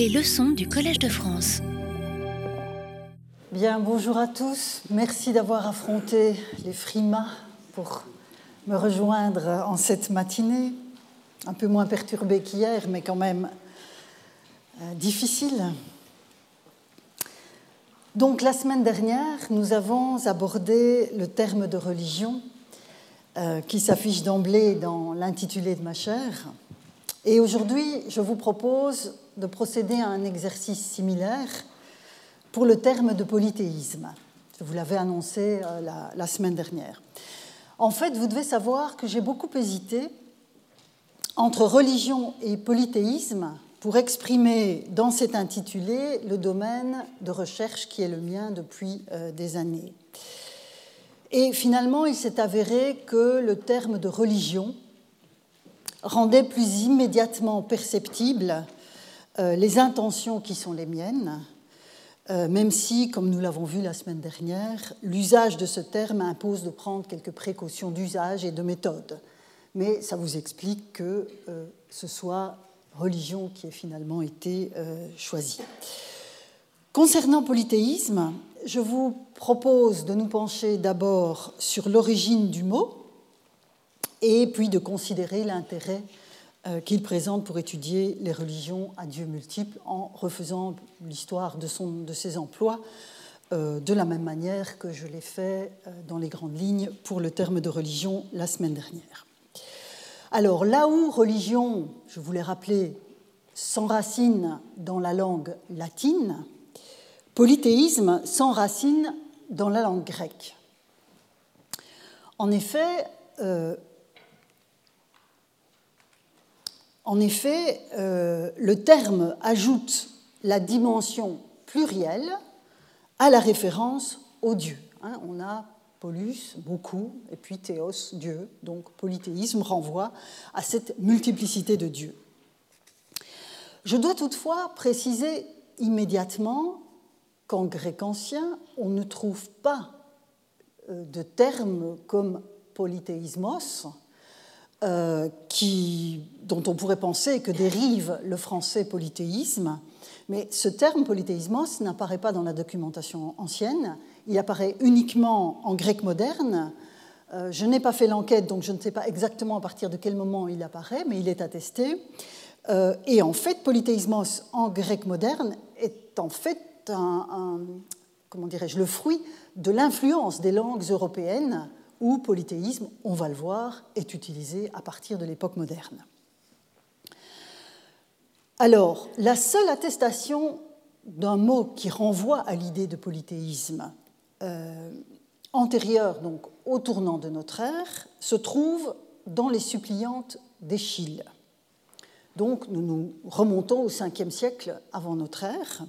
Les leçons du Collège de France. Bien, bonjour à tous. Merci d'avoir affronté les frimas pour me rejoindre en cette matinée, un peu moins perturbée qu'hier, mais quand même euh, difficile. Donc la semaine dernière, nous avons abordé le terme de religion euh, qui s'affiche d'emblée dans l'intitulé de ma chaire. Et aujourd'hui, je vous propose de procéder à un exercice similaire pour le terme de polythéisme. Je vous l'avais annoncé euh, la, semaine dernière. En fait, vous devez savoir que j'ai beaucoup hésité entre religion et polythéisme pour exprimer dans cet intitulé le domaine de recherche qui est le mien depuis euh, des années. Et finalement, il s'est avéré que le terme de religion rendait plus immédiatement perceptibles euh, les intentions qui sont les miennes, euh, même si, comme nous l'avons vu la semaine dernière, l'usage de ce terme impose de prendre quelques précautions d'usage et de méthode. Mais ça vous explique que euh, ce soit religion qui ait finalement été choisie. Concernant polythéisme, je vous propose de nous pencher d'abord sur l'origine du mot et puis de considérer l'intérêt euh, qu'il présente pour étudier les religions à Dieu multiples en refaisant l'histoire de, ses emplois euh, de la même manière que je l'ai fait euh, dans les grandes lignes pour le terme de religion la semaine dernière. Alors là où religion, je voulais rappeler, s'enracine dans la langue latine, polythéisme s'enracine dans la langue grecque. En effet, euh, en effet euh, le terme ajoute la dimension plurielle à la référence au Dieu. Hein. on a polus, beaucoup, et puis théos, Dieu. Donc polythéisme renvoie à cette multiplicité de dieux. Je dois toutefois préciser immédiatement qu'en grec ancien, on ne trouve pas euh, de terme comme polythéismos, euh, qui, dont on pourrait penser que dérive le français polythéisme, mais ce terme polythéismos n'apparaît pas dans la documentation ancienne, il apparaît uniquement en grec moderne. Euh, je n'ai pas fait l'enquête, donc je ne sais pas exactement à partir de quel moment il apparaît, mais il est attesté. et en fait, polythéismos en grec moderne est en fait un, comment dirais-je, le fruit de l'influence des langues européennes où polythéisme, on va le voir, est utilisé à partir de l'époque moderne. Alors, la seule attestation d'un mot qui renvoie à l'idée de polythéisme euh, antérieure donc au tournant de notre ère se trouve dans les suppliantes d'Échille. Donc nous nous remontons au 5e siècle avant notre ère.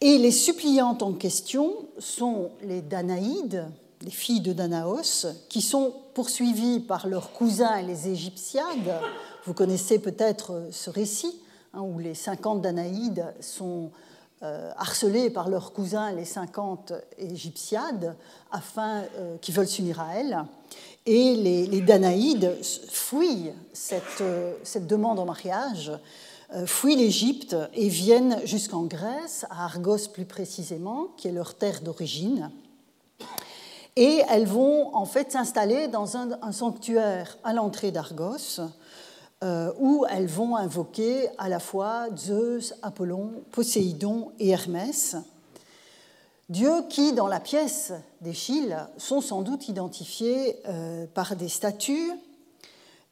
Et les suppliantes en question sont les Danaïdes, les filles de Danaos, qui sont poursuivies par leurs cousins les Égyptiades. Vous connaissez peut-être ce récit, hein, où les 50 Danaïdes sont euh, harcelées par leurs cousins les 50 Égyptiades, afin euh, qu'ils veulent s'unir à elles. Et les, Danaïdes fuient cette, euh, cette demande en mariage euh, fuient l'Égypte et viennent jusqu'en Grèce, à Argos plus précisément, qui est leur terre d'origine. Et elles vont en fait s'installer dans un, sanctuaire à l'entrée d'Argos, euh, où elles vont invoquer à la fois Zeus, Apollon, Poséidon et Hermès, dieux qui, dans la pièce d'Échille, sont sans doute identifiés euh, par des statues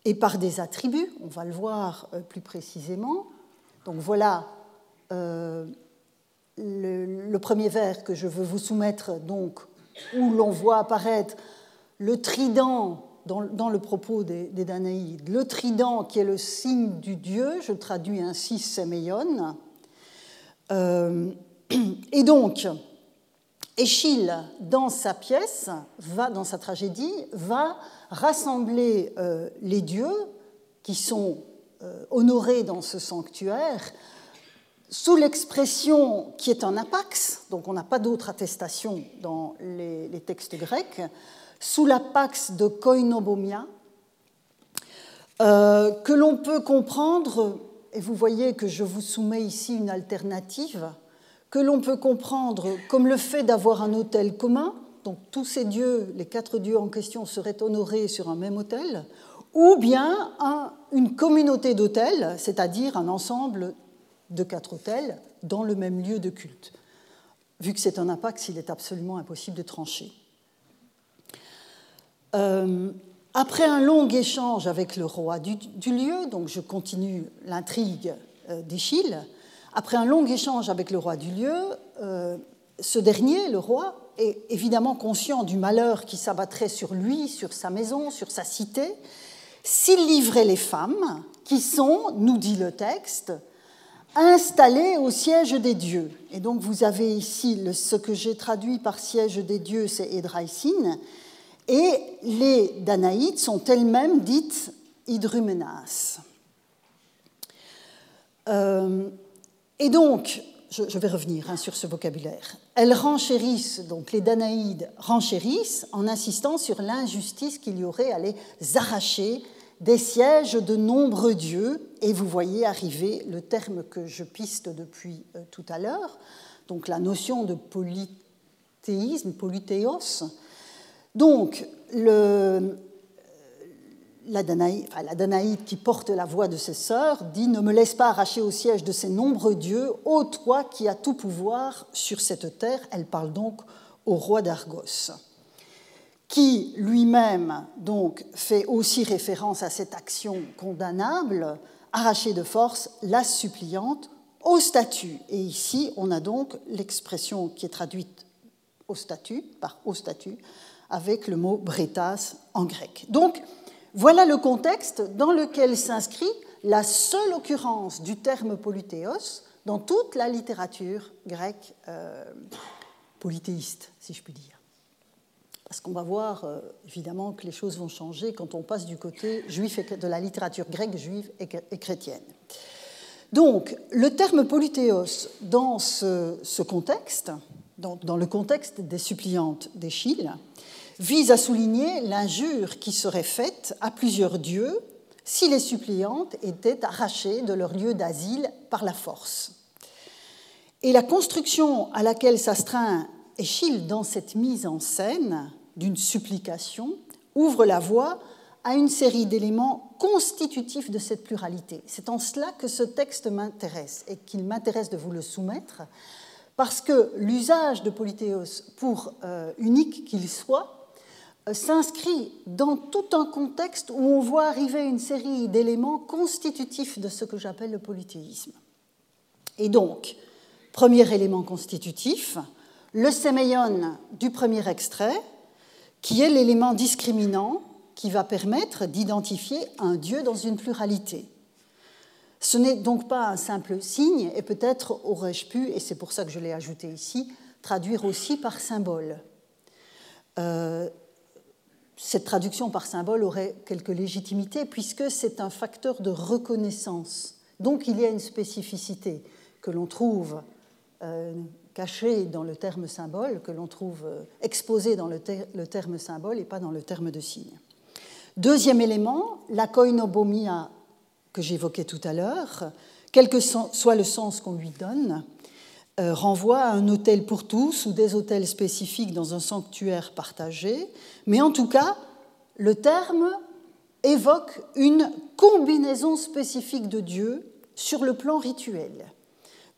et par des attributs, on va le voir euh, plus précisément. Donc voilà euh, le, premier vers que je veux vous soumettre, donc, où l'on voit apparaître le trident dans, le propos des, Danaïdes, le trident qui est le signe du dieu, je traduis ainsi Séméon. Euh, et donc, Échille, dans sa pièce, va, dans sa tragédie, va rassembler euh, les dieux qui sont euh, honorés dans ce sanctuaire sous l'expression qui est un apax, donc on n'a pas d'autre attestation dans les, textes grecs, sous l'apax de koinobomia, euh, que l'on peut comprendre et vous voyez que je vous soumets ici une alternative, que l'on peut comprendre comme le fait d'avoir un hôtel commun, donc tous ces dieux, les quatre dieux en question, seraient honorés sur un même hôtel, ou bien une communauté d'hôtels, c'est-à-dire un ensemble de quatre hôtels dans le même lieu de culte. Vu que c'est un impact, il est absolument impossible de trancher. Euh, après un long échange avec le roi du, lieu, donc je continue l'intrigue euh, après un long échange avec le roi du lieu, ce dernier, le roi, est évidemment conscient du malheur qui s'abattrait sur lui, sur sa maison, sur sa cité, s'il livrait les femmes, qui sont, nous dit le texte, installées au siège des dieux. Et donc vous avez ici ce que j'ai traduit par siège des dieux, c'est Edraïsine, et les Danaïdes sont elles-mêmes dites hydruménas. Euh, et donc, je, vais revenir hein, sur ce vocabulaire. Elles renchérissent, donc les Danaïdes renchérissent en insistant sur l'injustice qu'il y aurait à les arracher des sièges de nombreux dieux, et vous voyez arriver le terme que je piste depuis euh, tout à l'heure, donc la notion de polythéisme, polythéos, donc, le, la, Danaïde, qui porte la voix de ses sœurs dit Ne me laisse pas arracher au siège de ces nombreux dieux, ô toi qui as tout pouvoir sur cette terre. Elle parle donc au roi d'Argos, qui lui-même donc fait aussi référence à cette action condamnable, arracher de force la suppliante au statut. Et ici, on a donc l'expression qui est traduite au statut, par au statut, avec le mot bretas en grec. Donc, voilà le contexte dans lequel s'inscrit la seule occurrence du terme polythéos dans toute la littérature grecque euh, polythéiste, si je puis dire. Parce qu'on va voir euh, évidemment que les choses vont changer quand on passe du côté juif de la littérature grecque, juive et, chrétienne. Donc, le terme polythéos dans ce, contexte, dans, dans, le contexte des suppliantes d'Échille, vise à souligner l'injure qui serait faite à plusieurs dieux si les suppliantes étaient arrachées de leur lieu d'asile par la force. Et la construction à laquelle s'astreint Échille dans cette mise en scène d'une supplication ouvre la voie à une série d'éléments constitutifs de cette pluralité. C'est en cela que ce texte m'intéresse et qu'il m'intéresse de vous le soumettre, parce que l'usage de Polythéos, pour euh, unique qu'il soit, s'inscrit dans tout un contexte où on voit arriver une série d'éléments constitutifs de ce que j'appelle le polythéisme. Et donc, premier élément constitutif, le séméion du premier extrait, qui est l'élément discriminant qui va permettre d'identifier un Dieu dans une pluralité. Ce n'est donc pas un simple signe, et peut-être aurais-je pu, et c'est pour ça que je l'ai ajouté ici, traduire aussi par symbole. Euh, cette traduction par symbole aurait quelque légitimité puisque c'est un facteur de reconnaissance. Donc il y a une spécificité que l'on trouve euh, cachée dans le terme symbole, que l'on trouve euh, exposée dans le, terme symbole et pas dans le terme de signe. Deuxième élément, la koinobomia que j'évoquais tout à l'heure, quel que soit le sens qu'on lui donne, euh, renvoie à un hôtel pour tous ou des hôtels spécifiques dans un sanctuaire partagé, mais en tout cas, le terme évoque une combinaison spécifique de dieux sur le plan rituel.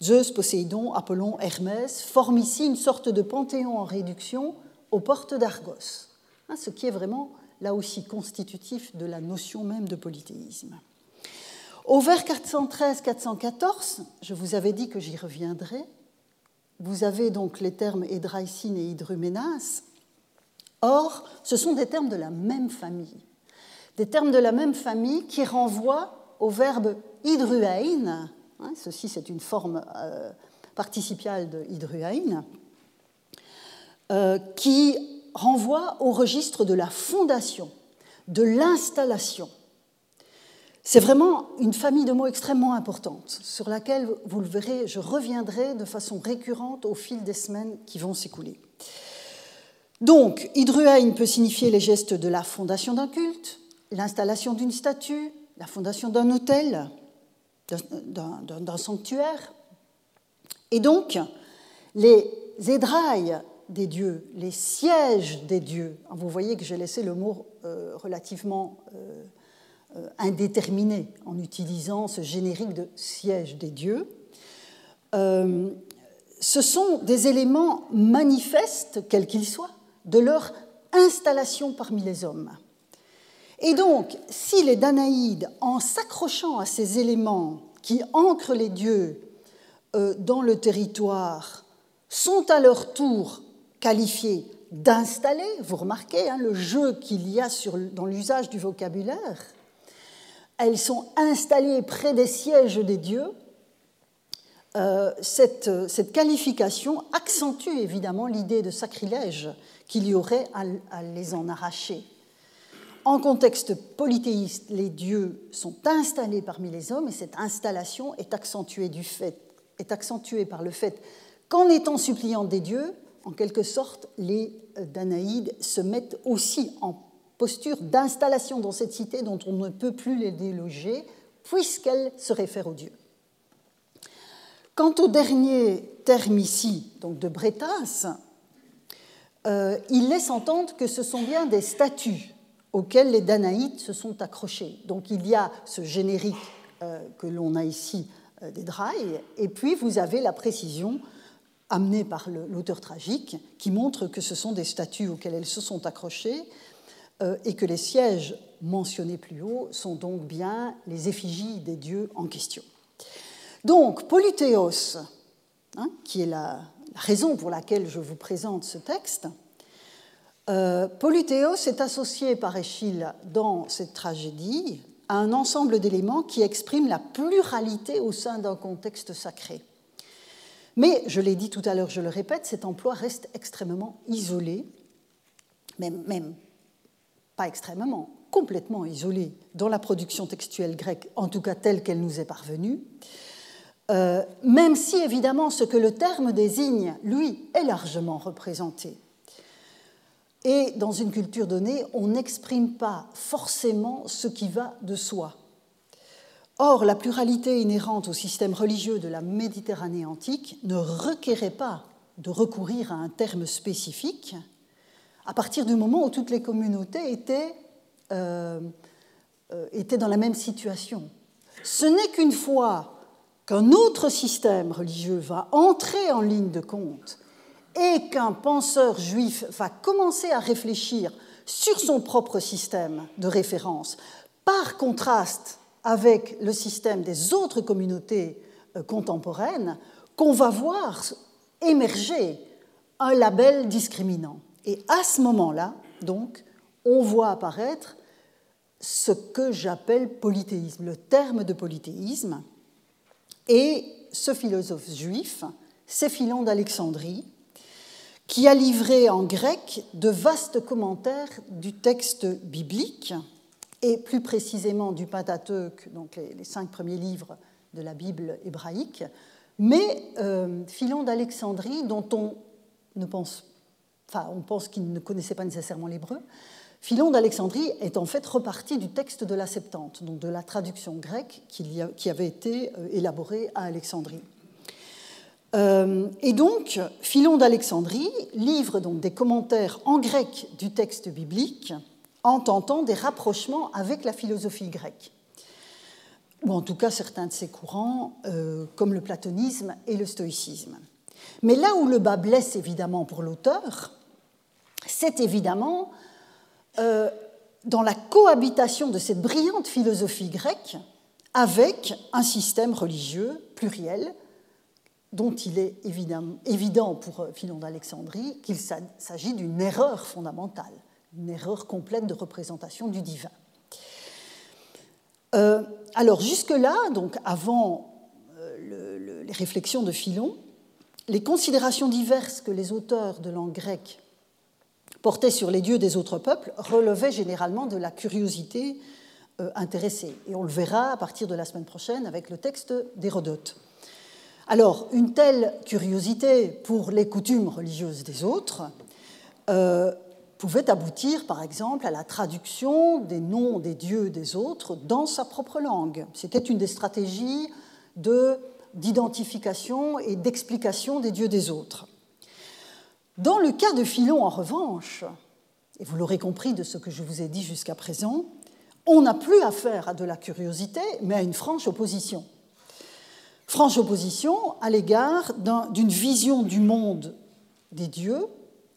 Zeus, Poséidon, Apollon, Hermès forment ici une sorte de panthéon en réduction aux portes d'Argos, hein, ce qui est vraiment là aussi constitutif de la notion même de polythéisme. Au vers 413-414, je vous avais dit que j'y reviendrai, vous avez donc les termes Hédraïcine et Hydruménas. Or, ce sont des termes de la même famille. Des termes de la même famille qui renvoient au verbe hydruein. Hein, ceci, c'est une forme euh, participiale de hydruein, euh, qui renvoie au registre de la fondation, de l'installation. C'est vraiment une famille de mots extrêmement importante, sur laquelle, vous le verrez, je reviendrai de façon récurrente au fil des semaines qui vont s'écouler. Donc, hydruein peut signifier les gestes de la fondation d'un culte, l'installation d'une statue, la fondation d'un hôtel. D'un sanctuaire. Et donc, les édrailles des dieux, les sièges des dieux, vous voyez que j'ai laissé le mot euh, relativement euh, euh, indéterminé en utilisant ce générique de siège des dieux, ce sont des éléments manifestes, quels qu'ils soient, de leur installation parmi les hommes. Et donc, si les Danaïdes, en s'accrochant à ces éléments qui ancrent les dieux euh, dans le territoire, sont à leur tour qualifiés d'installer, vous remarquez hein, le jeu qu'il y a dans l'usage du vocabulaire, elles sont installées près des sièges des dieux, euh, cette, qualification accentue évidemment l'idée de sacrilège qu'il y aurait à les en arracher. En contexte polythéiste, les dieux sont installés parmi les hommes et cette installation est accentuée, par le fait qu'en étant suppliants des dieux, en quelque sorte, les Danaïdes se mettent aussi en posture d'installation dans cette cité dont on ne peut plus les déloger, puisqu'elle se réfère aux dieux. Quant au dernier terme ici, donc de Bretas, euh, il laisse entendre que ce sont bien des statues auxquels les Danaïdes se sont accrochés. Donc il y a ce générique euh, que l'on a ici euh, des Drailles, et puis vous avez la précision amenée par l'auteur tragique qui montre que ce sont des statues auxquelles elles se sont accrochées euh, et que les sièges mentionnés plus haut sont donc bien les effigies des dieux en question. Donc Polythéos, hein, qui est la raison pour laquelle je vous présente ce texte, euh, Polythéos est associé par Échille dans cette tragédie à un ensemble d'éléments qui expriment la pluralité au sein d'un contexte sacré. Mais, je l'ai dit tout à l'heure, je le répète, cet emploi reste extrêmement isolé, même, pas extrêmement, complètement isolé dans la production textuelle grecque, en tout cas telle qu'elle nous est parvenue, euh, même si évidemment ce que le terme désigne, lui, est largement représenté. Et dans une culture donnée, on n'exprime pas forcément ce qui va de soi. Or, la pluralité inhérente au système religieux de la Méditerranée antique ne requérait pas de recourir à un terme spécifique à partir du moment où toutes les communautés étaient, euh, euh, étaient dans la même situation. Ce n'est qu'une fois qu'un autre système religieux va entrer en ligne de compte et qu'un penseur juif va commencer à réfléchir sur son propre système de référence, par contraste avec le système des autres communautés euh, contemporaines, qu'on va voir émerger un label discriminant. Et à ce moment-là, donc, on voit apparaître ce que j'appelle polythéisme, le terme de polythéisme. Et ce philosophe juif, c'est Philon d'Alexandrie, qui a livré en grec de vastes commentaires du texte biblique, et plus précisément du Pentateuque, donc les, cinq premiers livres de la Bible hébraïque, mais euh, Philon d'Alexandrie, dont on ne pense, enfin, on pense qu'il ne connaissait pas nécessairement l'hébreu, Philon d'Alexandrie est en fait reparti du texte de la Septante, donc de la traduction grecque qui avait été euh, élaborée à Alexandrie. Euh, et donc, Philon d'Alexandrie livre donc des commentaires en grec du texte biblique en tentant des rapprochements avec la philosophie grecque, ou en tout cas certains de ses courants, euh, comme le platonisme et le stoïcisme. Mais là où le bas blesse évidemment pour l'auteur, c'est évidemment euh, dans la cohabitation de cette brillante philosophie grecque avec un système religieux pluriel dont il est évident pour Philon d'Alexandrie qu'il s'agit d'une erreur fondamentale, une erreur complète de représentation du divin. Euh, alors jusque-là, donc avant euh, les réflexions de Philon, les considérations diverses que les auteurs de langue grecque portaient sur les dieux des autres peuples relevaient généralement de la curiosité euh, intéressée. Et on le verra à partir de la semaine prochaine avec le texte d'Hérodote. Alors, une telle curiosité pour les coutumes religieuses des autres euh, pouvait aboutir, par exemple, à la traduction des noms des dieux des autres dans sa propre langue. C'était une des stratégies d'identification et d'explication des dieux des autres. Dans le cas de Philon, en revanche, et vous l'aurez compris de ce que je vous ai dit jusqu'à présent, on n'a plus affaire à de la curiosité, mais à une franche opposition. Franche opposition à l'égard d'une vision du monde des dieux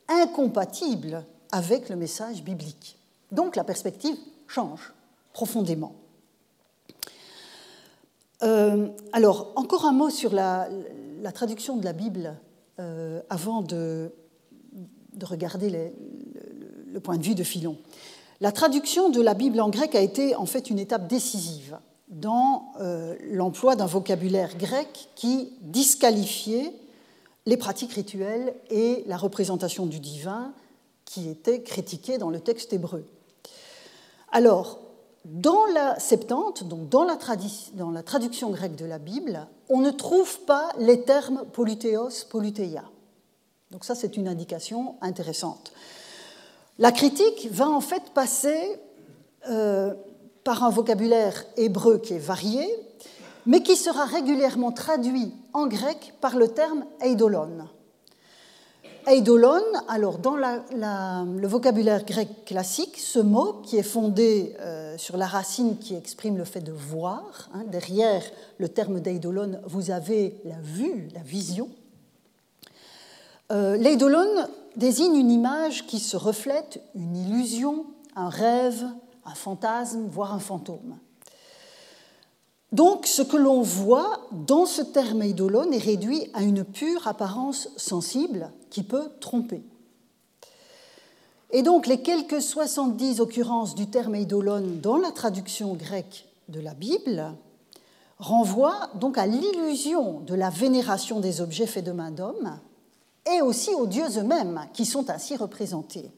incompatible avec le message biblique. Donc la perspective change profondément. Euh, alors, encore un mot sur la, traduction de la Bible euh, avant de, regarder le, point de vue de Philon. La traduction de la Bible en grec a été en fait une étape décisive dans euh, l'emploi d'un vocabulaire grec qui disqualifiait les pratiques rituelles et la représentation du divin qui étaient critiquées dans le texte hébreu. Alors, dans la Septante, donc dans la, traduction grecque de la Bible, on ne trouve pas les termes polythéos, polythéia. Donc ça, c'est une indication intéressante. La critique va en fait passer euh, par un vocabulaire hébreu qui est varié, mais qui sera régulièrement traduit en grec par le terme eidolon. Eidolon, alors dans le vocabulaire grec classique, ce mot qui est fondé euh, sur la racine qui exprime le fait de voir, hein, derrière le terme d'eidolon, vous avez la vue, la vision. Euh, L'eidolon désigne une image qui se reflète, une illusion, un rêve, un fantasme, voire un fantôme. Donc, ce que l'on voit dans ce terme eidolon est réduit à une pure apparence sensible qui peut tromper. Et donc, les quelques 70 occurrences du terme eidolon dans la traduction grecque de la Bible renvoient donc à l'illusion de la vénération des objets faits de main d'homme et aussi aux dieux eux-mêmes qui sont ainsi représentés.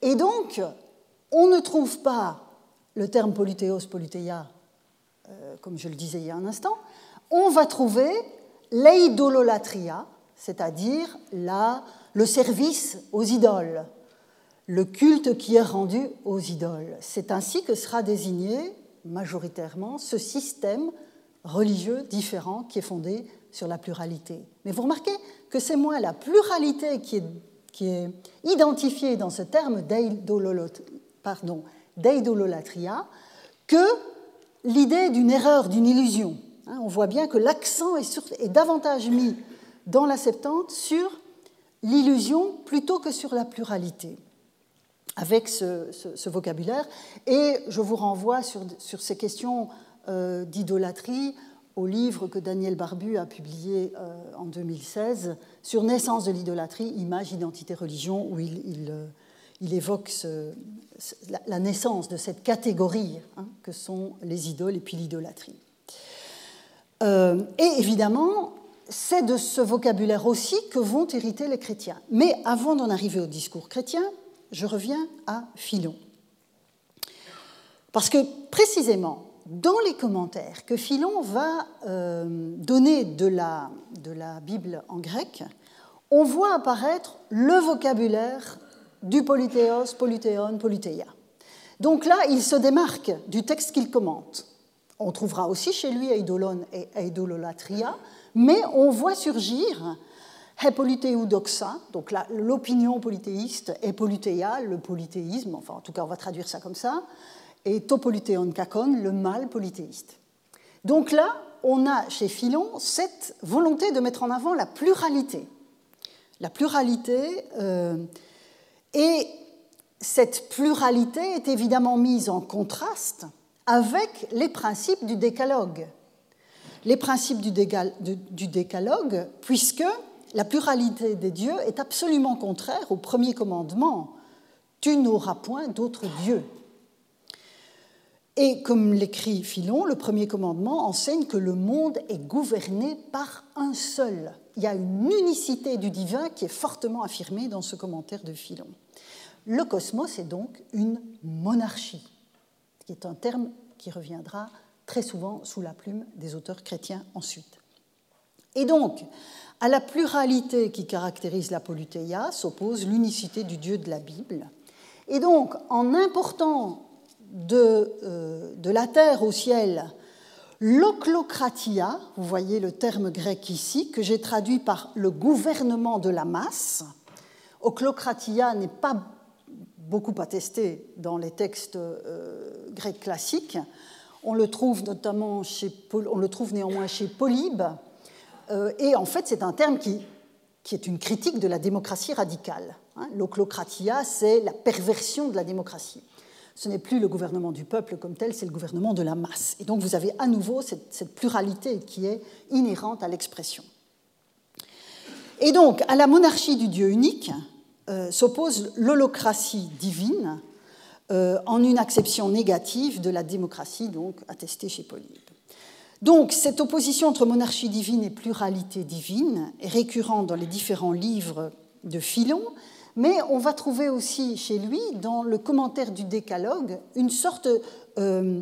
Et donc, on ne trouve pas le terme polythéos, polythéia, euh, comme je le disais il y a un instant, on va trouver l'eidololatria, c'est-à-dire le service aux idoles, le culte qui est rendu aux idoles. C'est ainsi que sera désigné majoritairement ce système religieux différent qui est fondé sur la pluralité. Mais vous remarquez que c'est moins la pluralité qui est, qui est identifiée dans ce terme d'eidololatria que l'idée d'une erreur, d'une illusion. Hein, on voit bien que l'accent est, davantage mis dans la Septante sur l'illusion plutôt que sur la pluralité avec ce, vocabulaire. Et je vous renvoie sur, ces questions euh, d'idolâtrie au livre que Daniel Barbu a publié euh, en 2016 sur Naissance de l'idolâtrie, image, identité, religion, où il, euh, évoque la, naissance de cette catégorie hein, que sont les idoles et puis l'idolâtrie. Euh, et évidemment, c'est de ce vocabulaire aussi que vont hériter les chrétiens. Mais avant d'en arriver au discours chrétien, je reviens à Philon. Parce que précisément, dans les commentaires que Philon va euh, donner de la, de la Bible en grec, on voit apparaître le vocabulaire du polythéos, polythéon, polythéia. Donc là, il se démarque du texte qu'il commente. On trouvera aussi chez lui eidolon et eidololatria, mais on voit surgir doxa, donc l'opinion polythéiste, et polythéia, le polythéisme, enfin en tout cas on va traduire ça comme ça, et topolythéon kakon, le mal polythéiste. Donc là, on a chez Philon cette volonté de mettre en avant la pluralité. La pluralité, euh, et cette pluralité est évidemment mise en contraste avec les principes du décalogue. Les principes du décalogue, puisque la pluralité des dieux est absolument contraire au premier commandement. Tu n'auras point d'autres dieux. Et comme l'écrit Philon, le premier commandement enseigne que le monde est gouverné par un seul. Il y a une unicité du divin qui est fortement affirmée dans ce commentaire de Philon. Le cosmos est donc une monarchie, qui est un terme qui reviendra très souvent sous la plume des auteurs chrétiens ensuite. Et donc, À la pluralité qui caractérise la polythéia s'oppose l'unicité du Dieu de la Bible. Et donc, en important de, euh, de la terre au ciel l'oclocratia, vous voyez le terme grec ici, que j'ai traduit par le gouvernement de la masse. Oclocratia n'est pas beaucoup attesté dans les textes euh, grecs classiques. On le trouve notamment chez, on le trouve néanmoins chez Polybe, euh, et en fait c'est un terme qui, qui, est une critique de la démocratie radicale. Hein. L'oclocratia, c'est la perversion de la démocratie. Ce n'est plus le gouvernement du peuple comme tel, c'est le gouvernement de la masse. Et donc vous avez à nouveau cette, pluralité qui est inhérente à l'expression. Et donc, à la monarchie du Dieu unique euh, s'oppose l'holocratie divine euh, en une acception négative de la démocratie, donc attestée chez Polybe. Donc, cette opposition entre monarchie divine et pluralité divine est récurrente dans les différents livres de Philon, mais on va trouver aussi chez lui, dans le commentaire du Décalogue, une sorte euh,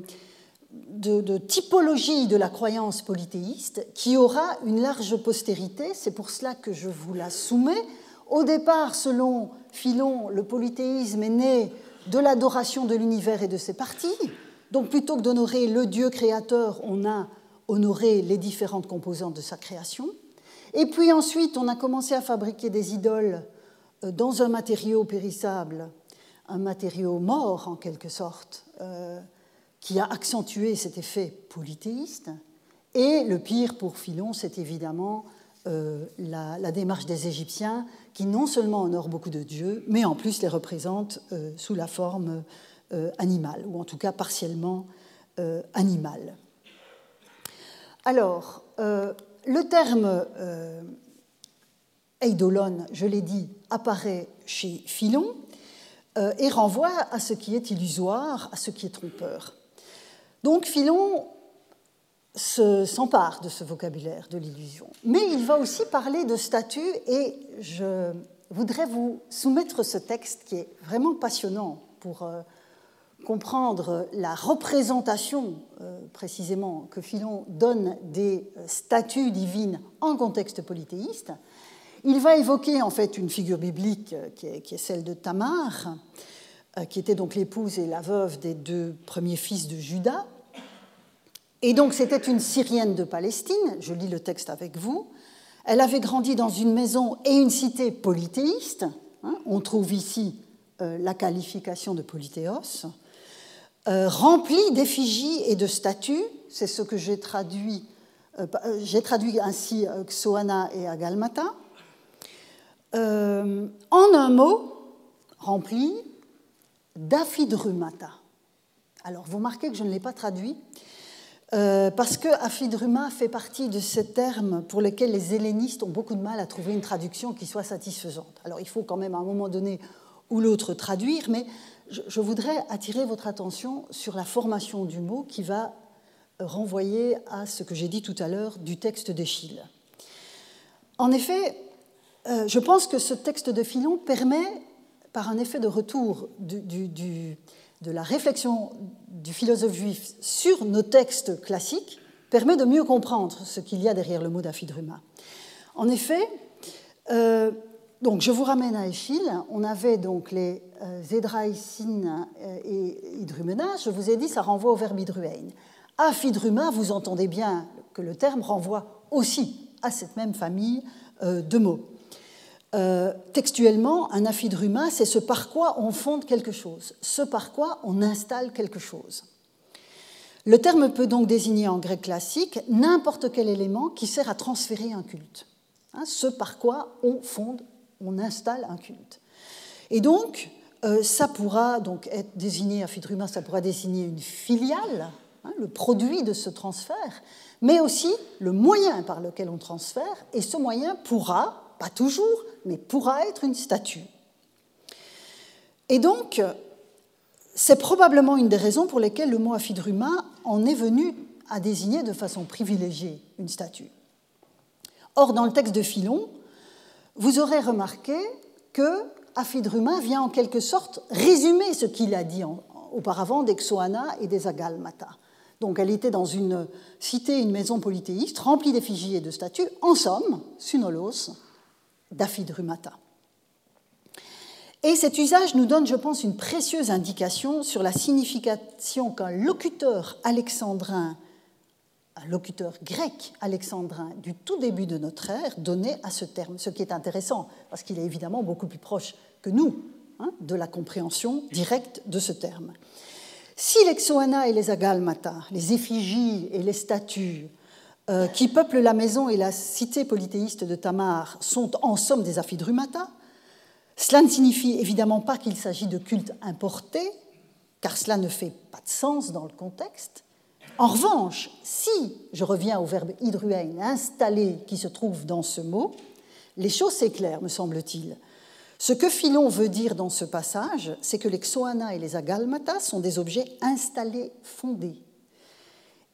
de, typologie de la croyance polythéiste qui aura une large postérité. C'est pour cela que je vous la soumets. Au départ, selon Philon, le polythéisme est né de l'adoration de l'univers et de ses parties. Donc plutôt que d'honorer le Dieu créateur, on a honoré les différentes composantes de sa création. Et puis ensuite, on a commencé à fabriquer des idoles dans un matériau périssable, un matériau mort en quelque sorte, euh, qui a accentué cet effet polythéiste. Et le pire pour Philon, c'est évidemment euh, la, démarche des Égyptiens qui non seulement honorent beaucoup de dieux, mais en plus les représentent sous la forme animale, ou en tout cas partiellement animale. Alors, le terme eidolon, je l'ai dit, apparaît chez Philon euh, et renvoie à ce qui est illusoire, à ce qui est trompeur. Donc Philon s'empare de ce vocabulaire de l'illusion. Mais il va aussi parler de statut et je voudrais vous soumettre ce texte qui est vraiment passionnant pour euh, comprendre la représentation euh, précisément que Philon donne des statuts divines en contexte polythéiste. Il va évoquer en fait une figure biblique euh, qui est, celle de Tamar, euh, qui était donc l'épouse et la veuve des deux premiers fils de Judas. Et donc c'était une Syrienne de Palestine, je lis le texte avec vous. Elle avait grandi dans une maison et une cité polythéiste. Hein. on trouve ici euh, la qualification de polythéos, remplie d'effigies et de statues. C'est ce que j'ai traduit. j'ai traduit ainsi Xoana et Agalmata. Euh, en un mot, rempli d'aphidrumata. Alors, vous marquez que je ne l'ai pas traduit, euh, parce que afidruma fait partie de ces termes pour lesquels les hellénistes ont beaucoup de mal à trouver une traduction qui soit satisfaisante. Alors, il faut quand même à un moment donné ou l'autre traduire, mais je, voudrais attirer votre attention sur la formation du mot qui va renvoyer à ce que j'ai dit tout à l'heure du texte d'Échille. En effet, euh, je pense que ce texte de Philon permet, par un effet de retour de la réflexion du philosophe juif sur nos textes classiques, permet de mieux comprendre ce qu'il y a derrière le mot d'aphidruma. En effet, euh, donc je vous ramène à Échille. On avait donc les euh, euh et hydrumena. Je vous ai dit, ça renvoie au verbe hydruein. Aphidruma, vous entendez bien que le terme renvoie aussi à cette même famille de mots. Euh, textuellement, un affidruma, c'est ce par quoi on fonde quelque chose, ce par quoi on installe quelque chose. Le terme peut donc désigner en grec classique n'importe quel élément qui sert à transférer un culte, hein, ce par quoi on fonde, on installe un culte. Et donc, euh, ça pourra donc être désigné, affidruma, ça pourra désigner une filiale, hein, le produit de ce transfert, mais aussi le moyen par lequel on transfère, et ce moyen pourra, pas toujours, mais pourra être une statue. Et donc, c'est probablement une des raisons pour lesquelles le mot affidruma en est venu à désigner de façon privilégiée une statue. Or, dans le texte de Philon, vous aurez remarqué que affidruma vient en quelque sorte résumer ce qu'il a dit auparavant d'Exoana et des Agalmata. Donc elle était dans une cité, une maison polythéiste, remplie d'effigies et de statues, en somme, sunolos, d'aphidrumata. Et cet usage nous donne, je pense, une précieuse indication sur la signification qu'un locuteur alexandrin, un locuteur grec alexandrin du tout début de notre ère donnait à ce terme, ce qui est intéressant, parce qu'il est évidemment beaucoup plus proche que nous hein, de la compréhension directe de ce terme. Si l'exoana et les agalmata, les effigies et les statues euh, qui peuplent la maison et la cité polythéiste de Tamar sont en somme des aphidrumata, cela ne signifie évidemment pas qu'il s'agit de cultes importés, car cela ne fait pas de sens dans le contexte. En revanche, si je reviens au verbe hydruein, installer, qui se trouve dans ce mot, les choses s'éclairent, me semble-t-il. Ce que Philon veut dire dans ce passage, c'est que les xoana et les agalmata sont des objets installés, fondés.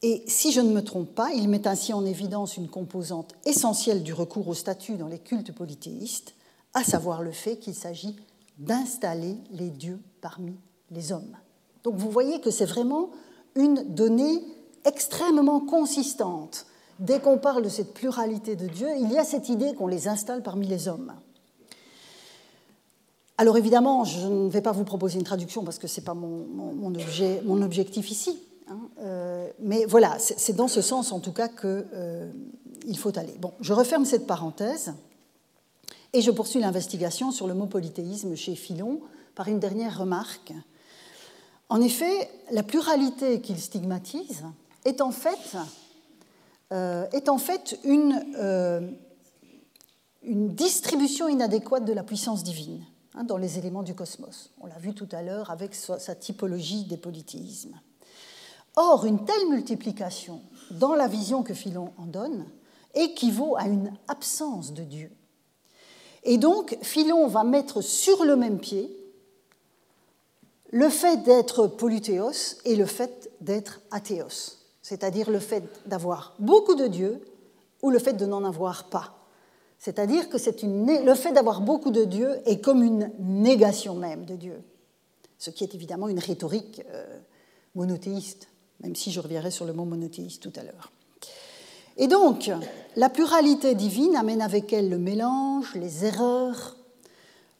Et si je ne me trompe pas, il met ainsi en évidence une composante essentielle du recours au statut dans les cultes polythéistes, à savoir le fait qu'il s'agit d'installer les dieux parmi les hommes. Donc vous voyez que c'est vraiment une donnée extrêmement consistante. Dès qu'on parle de cette pluralité de dieux, il y a cette idée qu'on les installe parmi les hommes. Alors évidemment, je ne vais pas vous proposer une traduction parce que ce n'est pas mon, objectif ici. Hein, euh, mais voilà, c'est dans ce sens en tout cas qu'il euh, faut aller. Bon, je referme cette parenthèse et je poursuis l'investigation sur le mot polythéisme chez Philon par une dernière remarque. En effet, la pluralité qu'il stigmatise est en fait, euh, est en fait une, une distribution inadéquate de la puissance divine. Hein, dans les éléments du cosmos. On l'a vu tout à l'heure avec sa typologie des polythéismes. Or, une telle multiplication, dans la vision que Philon en donne, équivaut à une absence de Dieu. Et donc, Philon va mettre sur le même pied le fait d'être polythéos et le fait d'être athéos, c'est-à-dire le fait d'avoir beaucoup de dieux ou le fait de n'en avoir pas. C'est-à-dire que le fait d'avoir beaucoup de dieux est comme une négation même de Dieu, ce qui est évidemment une rhétorique euh, monothéiste, même si je reviendrai sur le mot monothéiste tout à l'heure. Et donc, la pluralité divine amène avec elle le mélange, les erreurs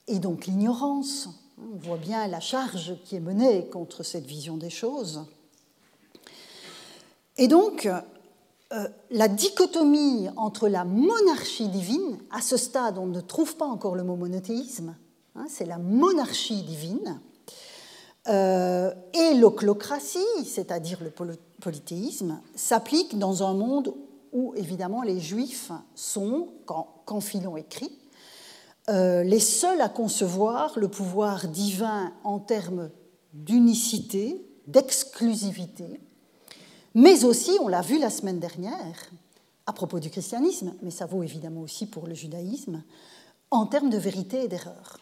et donc l'ignorance. On voit bien la charge qui est menée contre cette vision des choses. Et donc, euh, la dichotomie entre la monarchie divine, à ce stade on ne trouve pas encore le mot monothéisme, hein, c'est la monarchie divine, et l'oclocratie, c'est-à-dire le polythéisme, s'applique dans un monde où évidemment les juifs sont, quand, Philon écrit, euh, les seuls à concevoir le pouvoir divin en termes d'unicité, d'exclusivité, mais aussi, on l'a vu la semaine dernière, à propos du christianisme, mais ça vaut évidemment aussi pour le judaïsme, en termes de vérité et d'erreur.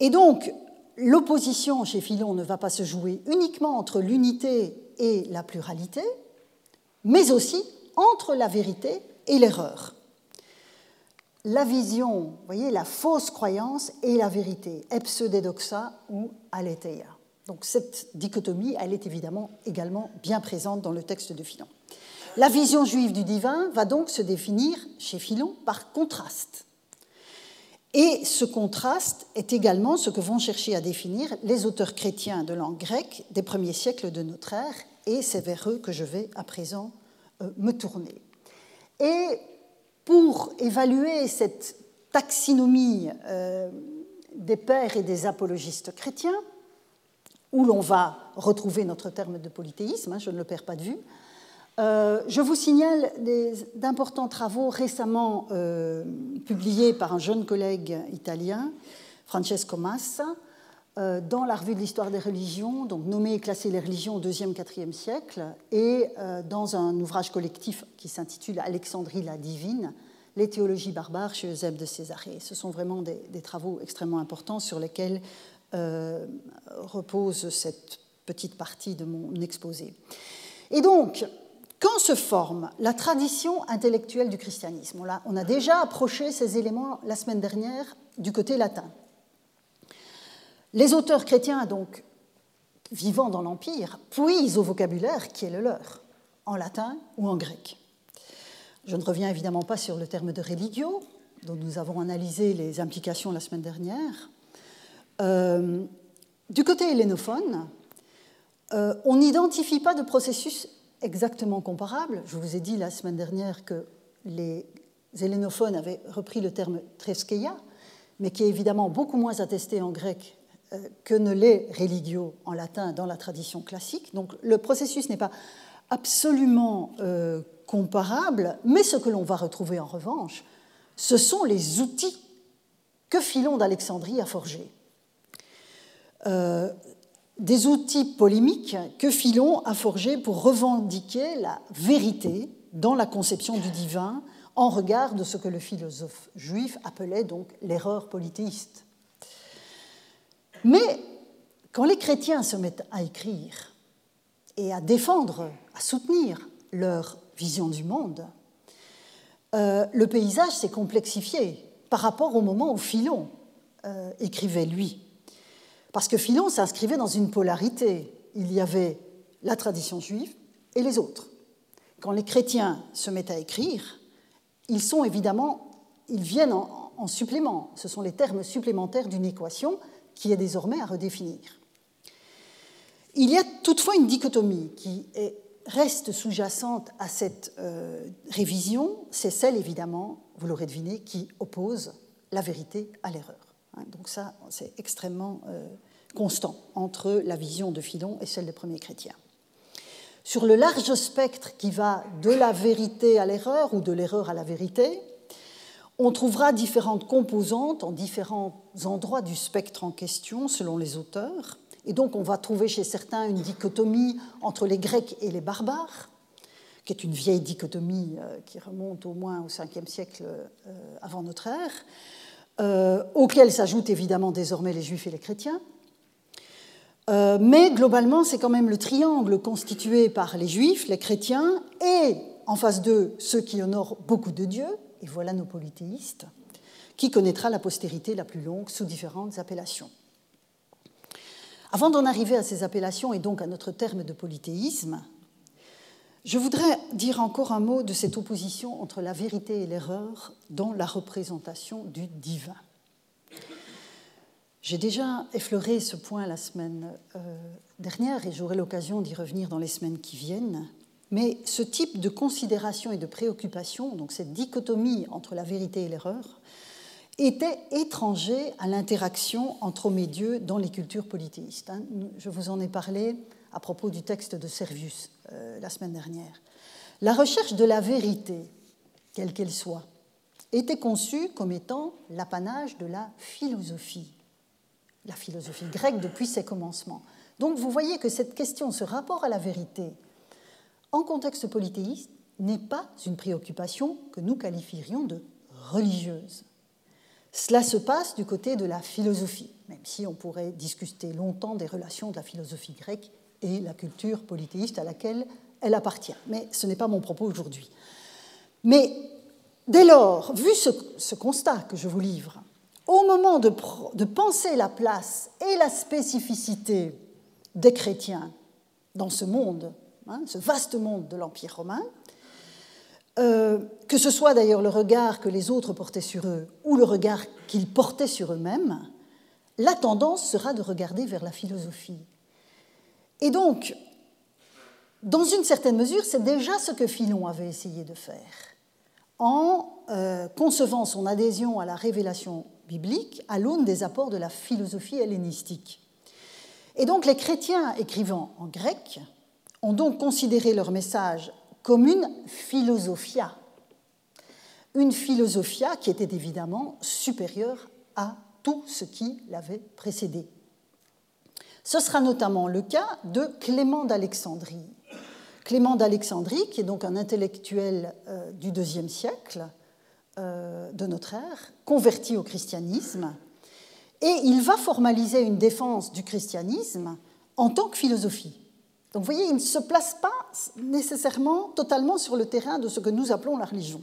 Et donc, l'opposition chez Philon ne va pas se jouer uniquement entre l'unité et la pluralité, mais aussi entre la vérité et l'erreur. La vision, voyez, la fausse croyance et la vérité, epsededoxa ou aletheia. Donc cette dichotomie, elle est évidemment également bien présente dans le texte de Philon. La vision juive du divin va donc se définir chez Philon par contraste. Et ce contraste est également ce que vont chercher à définir les auteurs chrétiens de langue grecque des premiers siècles de notre ère, et c'est vers eux que je vais à présent euh, me tourner. Et pour évaluer cette taxinomie euh, des pères et des apologistes chrétiens, où l'on va retrouver notre terme de polythéisme, hein, je ne le perds pas de vue. Euh, je vous signale d'importants travaux récemment euh, publiés par un jeune collègue italien, Francesco Massa, euh, dans la revue de l'histoire des religions, donc nommé et classé les religions au IIe, IVe siècle, et dans un ouvrage collectif qui s'intitule Alexandrie la divine, les théologies barbares chez Eusèbe de Césarée. Ce sont vraiment des, des travaux extrêmement importants sur lesquels repose cette petite partie de mon exposé. Et donc, quand se forme la tradition intellectuelle du christianisme on a, déjà approché ces éléments la semaine dernière du côté latin. Les auteurs chrétiens donc vivant dans l'Empire, puisent au vocabulaire qui est le leur, en latin ou en grec. Je ne reviens évidemment pas sur le terme de religio, dont nous avons analysé les implications la semaine dernière. Euh, du côté hellénophone, euh, on n'identifie pas de processus exactement comparable. Je vous ai dit la semaine dernière que les hellénophones avaient repris le terme treskeia, mais qui est évidemment beaucoup moins attesté en grec euh, que ne l'est religio en latin dans la tradition classique. Donc le processus n'est pas absolument euh, comparable, mais ce que l'on va retrouver en revanche, ce sont les outils que Philon d'Alexandrie a forgés. Euh, des outils polémiques que Philon a forgés pour revendiquer la vérité dans la conception du divin en regard de ce que le philosophe juif appelait donc l'erreur polythéiste. Mais quand les chrétiens se mettent à écrire et à défendre, à soutenir leur vision du monde, euh, le paysage s'est complexifié par rapport au moment où Philon euh, écrivait lui. Parce que Philon s'inscrivait dans une polarité. Il y avait la tradition juive et les autres. Quand les chrétiens se mettent à écrire, ils sont évidemment, ils viennent en supplément. Ce sont les termes supplémentaires d'une équation qui est désormais à redéfinir. Il y a toutefois une dichotomie qui reste sous-jacente à cette euh, révision, c'est celle évidemment, vous l'aurez deviné, qui oppose la vérité à l'erreur. Hein, donc ça, c'est extrêmement euh, constant entre la vision de Philon et celle des premiers chrétiens. Sur le large spectre qui va de la vérité à l'erreur ou de l'erreur à la vérité, on trouvera différentes composantes en différents endroits du spectre en question selon les auteurs. Et donc on va trouver chez certains une dichotomie entre les Grecs et les barbares, qui est une vieille dichotomie euh, qui remonte au moins au 5e siècle euh, avant notre ère, euh, auquel s'ajoutent évidemment désormais les Juifs et les chrétiens. mais globalement, c'est quand même le triangle constitué par les Juifs, les chrétiens et en face d'eux ceux qui honorent beaucoup de dieux, et voilà nos polythéistes, qui connaîtra la postérité la plus longue sous différentes appellations. Avant d'en arriver à ces appellations et donc à notre terme de polythéisme, je voudrais dire encore un mot de cette opposition entre la vérité et l'erreur dans la représentation du divin. J'ai déjà effleuré ce point la semaine euh, dernière et j'aurai l'occasion d'y revenir dans les semaines qui viennent. Mais ce type de considération et de préoccupation, donc cette dichotomie entre la vérité et l'erreur, était étranger à l'interaction entre hommes et dieux dans les cultures polythéistes. Hein. Je vous en ai parlé à propos du texte de Servius euh, la semaine dernière. La recherche de la vérité, quelle qu'elle soit, était conçue comme étant l'apanage de la philosophie, la philosophie grecque depuis ses commencements. Donc vous voyez que cette question, ce rapport à la vérité, en contexte polythéiste, n'est pas une préoccupation que nous qualifierions de religieuse. Cela se passe du côté de la philosophie, même si on pourrait discuter longtemps des relations de la philosophie grecque et la culture polythéiste à laquelle elle appartient. Mais ce n'est pas mon propos aujourd'hui. Mais dès lors, vu ce, constat que je vous livre, au moment de, penser la place et la spécificité des chrétiens dans ce monde Hein, ce vaste monde de l'Empire romain, euh, que ce soit d'ailleurs le regard que les autres portaient sur eux ou le regard qu'ils portaient sur eux-mêmes, la tendance sera de regarder vers la philosophie. Et donc, dans une certaine mesure, c'est déjà ce que Philon avait essayé de faire en euh, concevant son adhésion à la révélation biblique à l'aune des apports de la philosophie hellénistique. Et donc les chrétiens écrivant en grec ont donc considéré leur message comme une philosophia, une philosophia qui était évidemment supérieure à tout ce qui l'avait précédé. Ce sera notamment le cas de Clément d'Alexandrie. Clément d'Alexandrie, qui est donc un intellectuel euh, du IIe siècle euh, de notre ère, converti au christianisme, et il va formaliser une défense du christianisme en tant que philosophie. Donc vous voyez, il ne se place pas nécessairement totalement sur le terrain de ce que nous appelons la religion.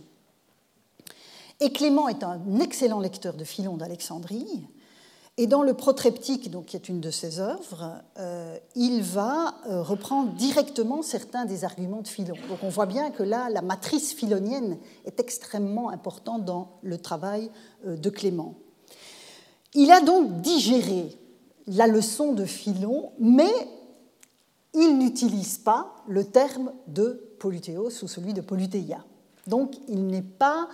Et Clément est un excellent lecteur de Philon d'Alexandrie, Et dans le protreptique, donc, qui est une de ses œuvres, euh, il va euh, reprendre directement certains des arguments de Philon. Donc on voit bien que là, la matrice philonienne est extrêmement importante dans le travail euh, de Clément. Il a donc digéré la leçon de Philon, mais il n'utilise pas le terme de polythéos ou celui de polythéia. Donc il n'est pas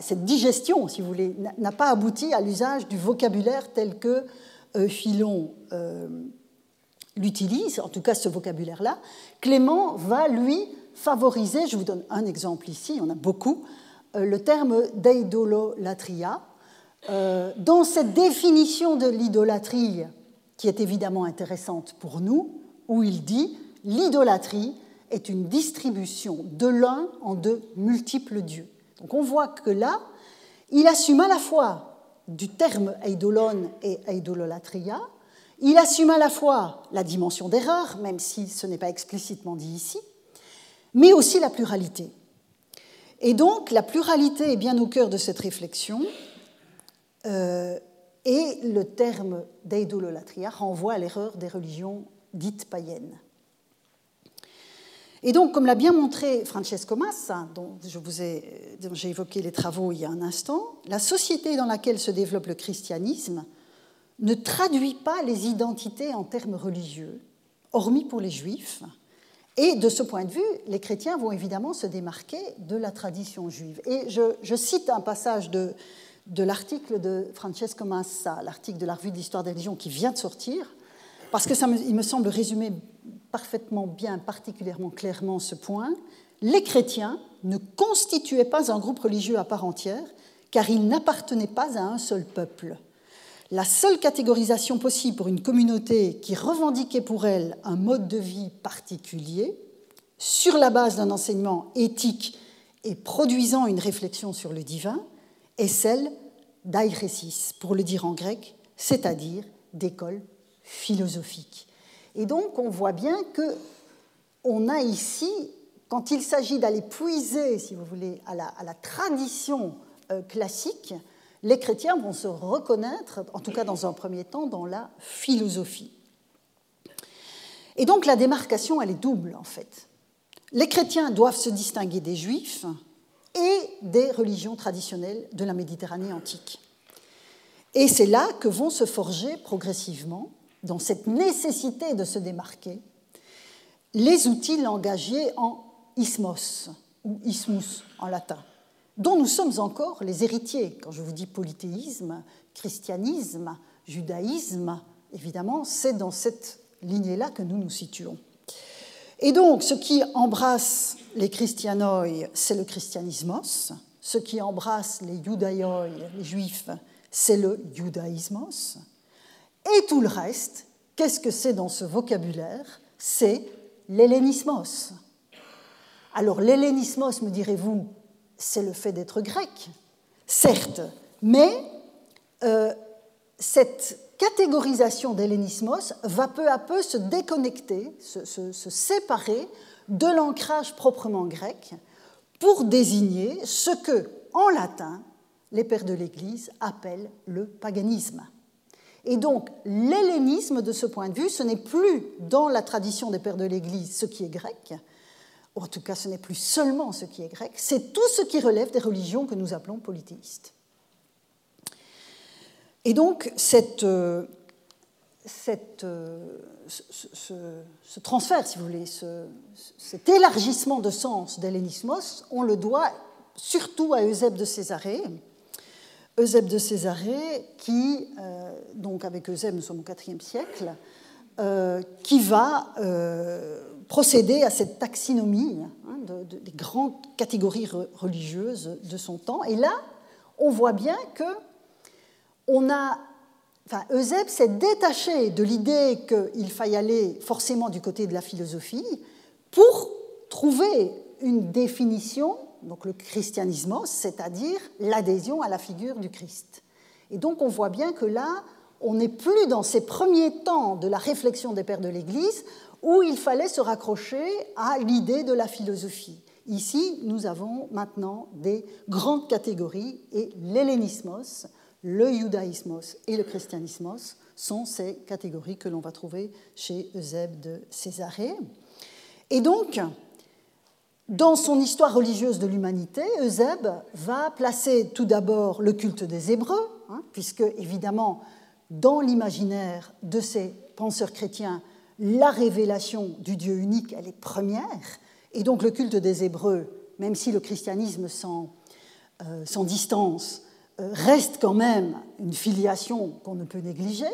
cette digestion, si vous voulez, n'a pas abouti à l'usage du vocabulaire tel que euh, Philon euh, l'utilise, en tout cas ce vocabulaire-là. Clément va, lui, favoriser, je vous donne un exemple ici, en a beaucoup, euh, le terme d'eidololatria. dans cette définition de l'idolâtrie, qui est évidemment intéressante pour nous, où il dit l'idolâtrie est une distribution de l'un en de multiples dieux. Donc on voit que là, il assume à la fois du terme eidolon et eidololatria, il assume à la fois la dimension d'erreur, même si ce n'est pas explicitement dit ici, mais aussi la pluralité. Et donc la pluralité est bien au cœur de cette réflexion, euh, et le terme d'eidololatria renvoie à l'erreur des religions dites païennes. Et donc, comme l'a bien montré Francesco Massa, dont j'ai évoqué les travaux il y a un instant, la société dans laquelle se développe le christianisme ne traduit pas les identités en termes religieux, hormis pour les juifs. Et de ce point de vue, les chrétiens vont évidemment se démarquer de la tradition juive. Et je, cite un passage de, de l'article de Francesco Massa, l'article de la revue d'histoire des religions qui vient de sortir, parce que ça il me semble résumer parfaitement bien, particulièrement clairement ce point, les chrétiens ne constituaient pas un groupe religieux à part entière, car ils n'appartenaient pas à un seul peuple. La seule catégorisation possible pour une communauté qui revendiquait pour elle un mode de vie particulier, sur la base d'un enseignement éthique et produisant une réflexion sur le divin, est celle d'airesis, pour le dire en grec, c'est-à-dire d'école philosophique. Et donc, on voit bien que on a ici, quand il s'agit d'aller puiser, si vous voulez, à la, tradition euh, classique, les chrétiens vont se reconnaître, en tout cas dans un premier temps, dans la philosophie. Et donc la démarcation, elle est double en fait. Les chrétiens doivent se distinguer des juifs et des religions traditionnelles de la Méditerranée antique. Et c'est là que vont se forger progressivement dans cette nécessité de se démarquer, les outils langagiers en ismos ou ismus en latin, dont nous sommes encore les héritiers. Quand je vous dis polythéisme, christianisme, judaïsme, évidemment, c'est dans cette lignée-là que nous nous situons. Et donc, ce qui embrasse les christianoi, c'est le christianismos. Ce qui embrasse les judaïoi, les juifs, c'est le judaïsmos. Et tout le reste, qu'est-ce que c'est dans ce vocabulaire? C'est l'hellénismos. Alors l'hellénismos, me direz-vous, c'est le fait d'être grec, certes, mais euh, cette catégorisation d'hellénismos va peu à peu se déconnecter, se, se séparer de l'ancrage proprement grec pour désigner ce que, en latin, les pères de l'Église appellent le paganisme. Et donc, l'hellénisme, de ce point de vue, ce n'est plus dans la tradition des pères de l'Église ce qui est grec, ou en tout cas ce n'est plus seulement ce qui est grec, c'est tout ce qui relève des religions que nous appelons polythéistes. Et donc, cette, euh, cette, euh, ce, transfert, si vous voulez, cet élargissement de sens d'hellénismos, on le doit surtout à Eusèbe de Césarée, Eusèbe de Césarée, qui, euh, donc avec Eusèbe, nous sommes au IVe siècle, euh, qui va euh, procéder à cette taxinomie hein, des grandes catégories religieuses de son temps. Et là, on voit bien que on a, enfin, Eusèbe s'est détaché de l'idée qu'il faille aller forcément du côté de la philosophie pour trouver une définition donc le christianisme, c'est-à-dire l'adhésion à la figure du Christ. Et donc on voit bien que là, on n'est plus dans ces premiers temps de la réflexion des pères de l'Église où il fallait se raccrocher à l'idée de la philosophie. Ici, nous avons maintenant des grandes catégories et l'hellénismos le judaïsmos et le christianismos sont ces catégories que l'on va trouver chez Eusèbe de Césarée. Et donc, dans son histoire religieuse de l'humanité, Eusèbe va placer tout d'abord le culte des Hébreux, hein, puisque évidemment, dans l'imaginaire de ces penseurs chrétiens, la révélation du Dieu unique, elle est première, et donc le culte des Hébreux, même si le christianisme s'en euh, distance, euh, reste quand même une filiation qu'on ne peut négliger.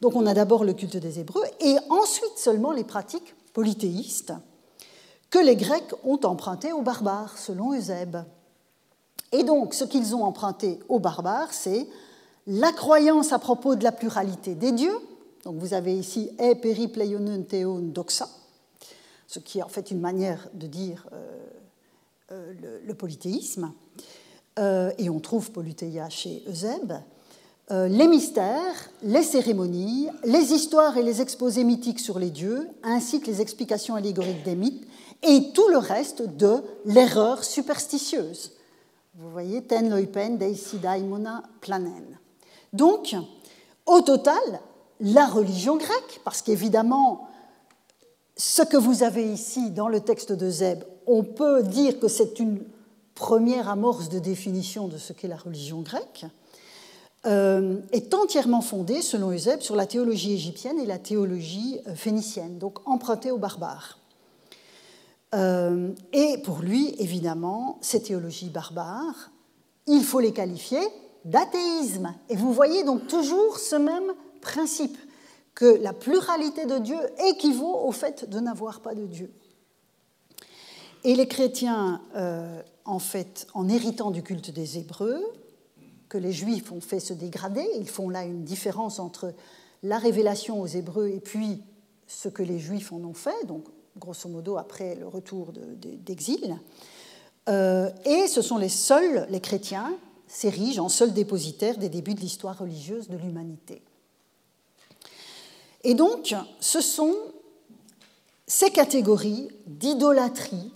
Donc on a d'abord le culte des Hébreux, et ensuite seulement les pratiques polythéistes que les Grecs ont empruntées aux barbares, selon Eusèbe. Et donc ce qu'ils ont emprunté aux barbares, c'est la croyance à propos de la pluralité des dieux. Donc vous avez ici e peripleionen theon doxa, ce qui est en fait une manière de dire euh, euh, le, polythéisme. Euh, et on trouve polythéia chez Eusèbe. les mystères, les cérémonies, les histoires et les exposés mythiques sur les dieux, ainsi que les explications allégoriques des mythes, et tout le reste de l'erreur superstitieuse. Vous voyez, ten loipen deisi daimona planen. Donc, au total, la religion grecque, parce qu'évidemment, ce que vous avez ici dans le texte de Zeb, on peut dire que c'est une première amorce de définition de ce qu'est la religion grecque, euh, est entièrement fondée, selon Eusèbe, sur la théologie égyptienne et la théologie euh, phénicienne, donc empruntée aux barbares. Euh, et pour lui, évidemment, ces théologies barbares, il faut les qualifier d'athéisme. Et vous voyez donc toujours ce même principe, que la pluralité de Dieu équivaut au fait de n'avoir pas de Dieu. Et les chrétiens, euh, en fait, en héritant du culte des Hébreux, que les Juifs ont fait se dégrader, ils font là une différence entre la révélation aux Hébreux et puis ce que les Juifs en ont fait, donc grosso modo après le retour d'exil. Euh, et ce sont les seuls, les chrétiens, s'érigent en seuls dépositaires des débuts de l'histoire religieuse de l'humanité. Et donc, ce sont ces catégories d'idolâtrie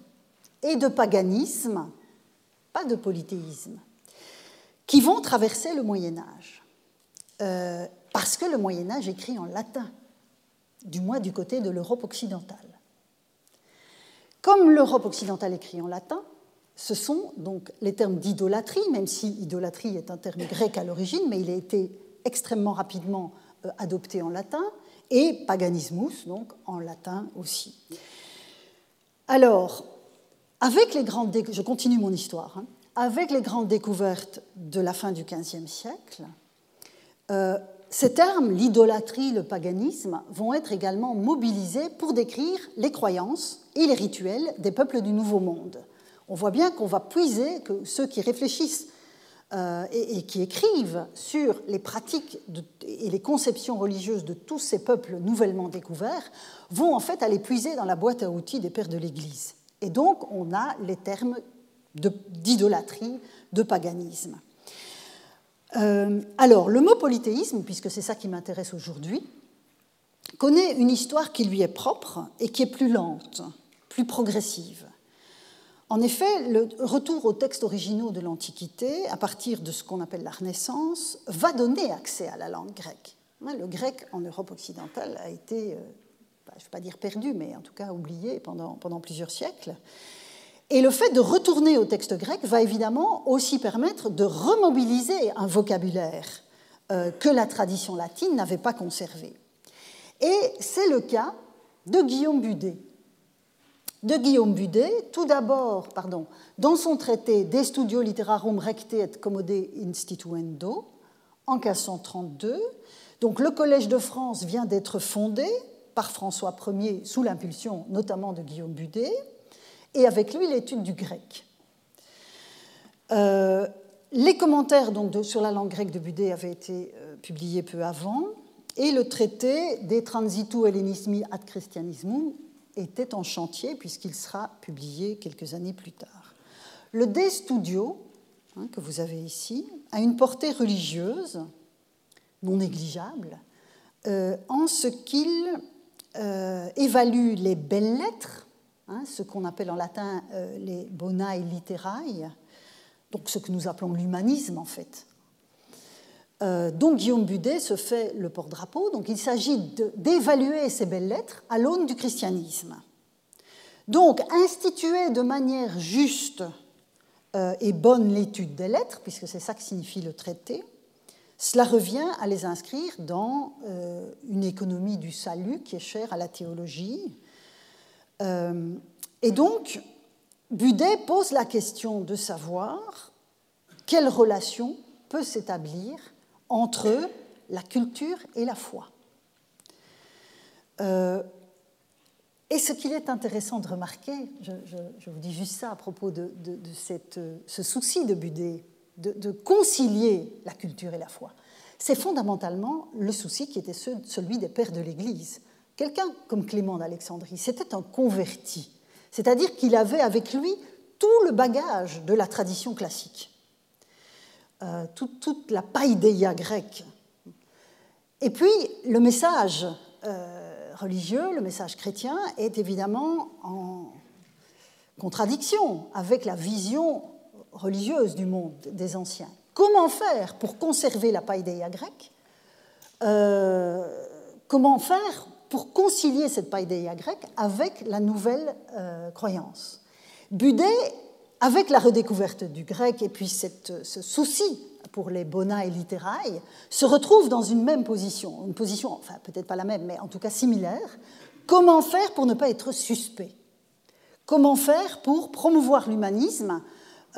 et de paganisme, pas de polythéisme, qui vont traverser le Moyen Âge. Euh, parce que le Moyen Âge écrit en latin, du moins du côté de l'Europe occidentale. Comme l'Europe occidentale écrit en latin, ce sont donc les termes d'idolâtrie, même si idolâtrie est un terme grec à l'origine, mais il a été extrêmement rapidement euh, adopté en latin, et paganismus, donc en latin aussi. Alors, avec les grandes je continue mon histoire, hein. avec les grandes découvertes de la fin du XVe siècle, euh, ces termes, l'idolâtrie, le paganisme, vont être également mobilisés pour décrire les croyances et les rituels des peuples du Nouveau Monde on voit bien qu'on va puiser, que ceux qui réfléchissent euh, et, qui écrivent sur les pratiques et les conceptions religieuses de tous ces peuples nouvellement découverts vont en fait aller puiser dans la boîte à outils des pères de l'Église. Et donc on a les termes d'idolâtrie, de, paganisme. Euh, alors le mot polythéisme, puisque c'est ça qui m'intéresse aujourd'hui, connaît une histoire qui lui est propre et qui est plus lente, plus progressive. En effet, le retour aux textes originaux de l'Antiquité, à partir de ce qu'on appelle la Renaissance, va donner accès à la langue grecque. Hein, le grec en Europe occidentale a été, euh, bah, je ne vais pas dire perdu, mais en tout cas oublié pendant, pendant plusieurs siècles. Et le fait de retourner au texte grec va évidemment aussi permettre de remobiliser un vocabulaire euh, que la tradition latine n'avait pas conservé. Et c'est le cas de Guillaume Budet, de Guillaume Budet, tout d'abord, pardon, dans son traité De Studio Literarum Recte et Commode Instituendo, en 1532. Donc le Collège de France vient d'être fondé par François Ier sous l'impulsion notamment de Guillaume Budet, et avec lui l'étude du grec. Euh, les commentaires donc, sur la langue grecque de Budet avaient été euh, publiés peu avant, et le traité des Transitu Hellenismi ad Christianismum était en chantier puisqu'il sera publié quelques années plus tard. Le De Studio, hein, que vous avez ici, a une portée religieuse non négligeable euh, en ce qu'il évalue les belles lettres, hein, ce qu'on appelle en latin euh, les bonae literae, donc ce que nous appelons l'humanisme en fait, Euh, donc Guillaume Budet se fait le porte-drapeau. Donc il s'agit d'évaluer ces belles lettres à l'aune du christianisme. Donc instituer de manière juste euh, et bonne l'étude des lettres, puisque c'est ça que signifie le traité, cela revient à les inscrire dans une économie du salut qui est chère à la théologie. Et donc, Budet pose la question de savoir quelle relation peut s'établir entre la culture et la foi. Euh, et ce qu'il est intéressant de remarquer, je, vous dis juste ça à propos de, ce souci de Budet, de, concilier la culture et la foi, c'est fondamentalement le souci qui était celui des pères de l'Église. Quelqu'un comme Clément d'Alexandrie, c'était un converti, c'est-à-dire qu'il avait avec lui tout le bagage de la tradition classique. Euh, toute, la païdéia grecque. Et puis, le message euh, religieux, le message chrétien, est évidemment en contradiction avec la vision religieuse du monde des anciens. Comment faire pour conserver la païdéia grecque? Euh, Comment faire pour concilier cette païdéia grecque avec la nouvelle croyance. Budet avec la redécouverte du grec et puis ce souci pour les bona et littérailles, se retrouve dans une même position, une position, enfin peut-être pas la même, mais en tout cas similaire. Comment faire pour ne pas être suspect? Comment faire pour promouvoir l'humanisme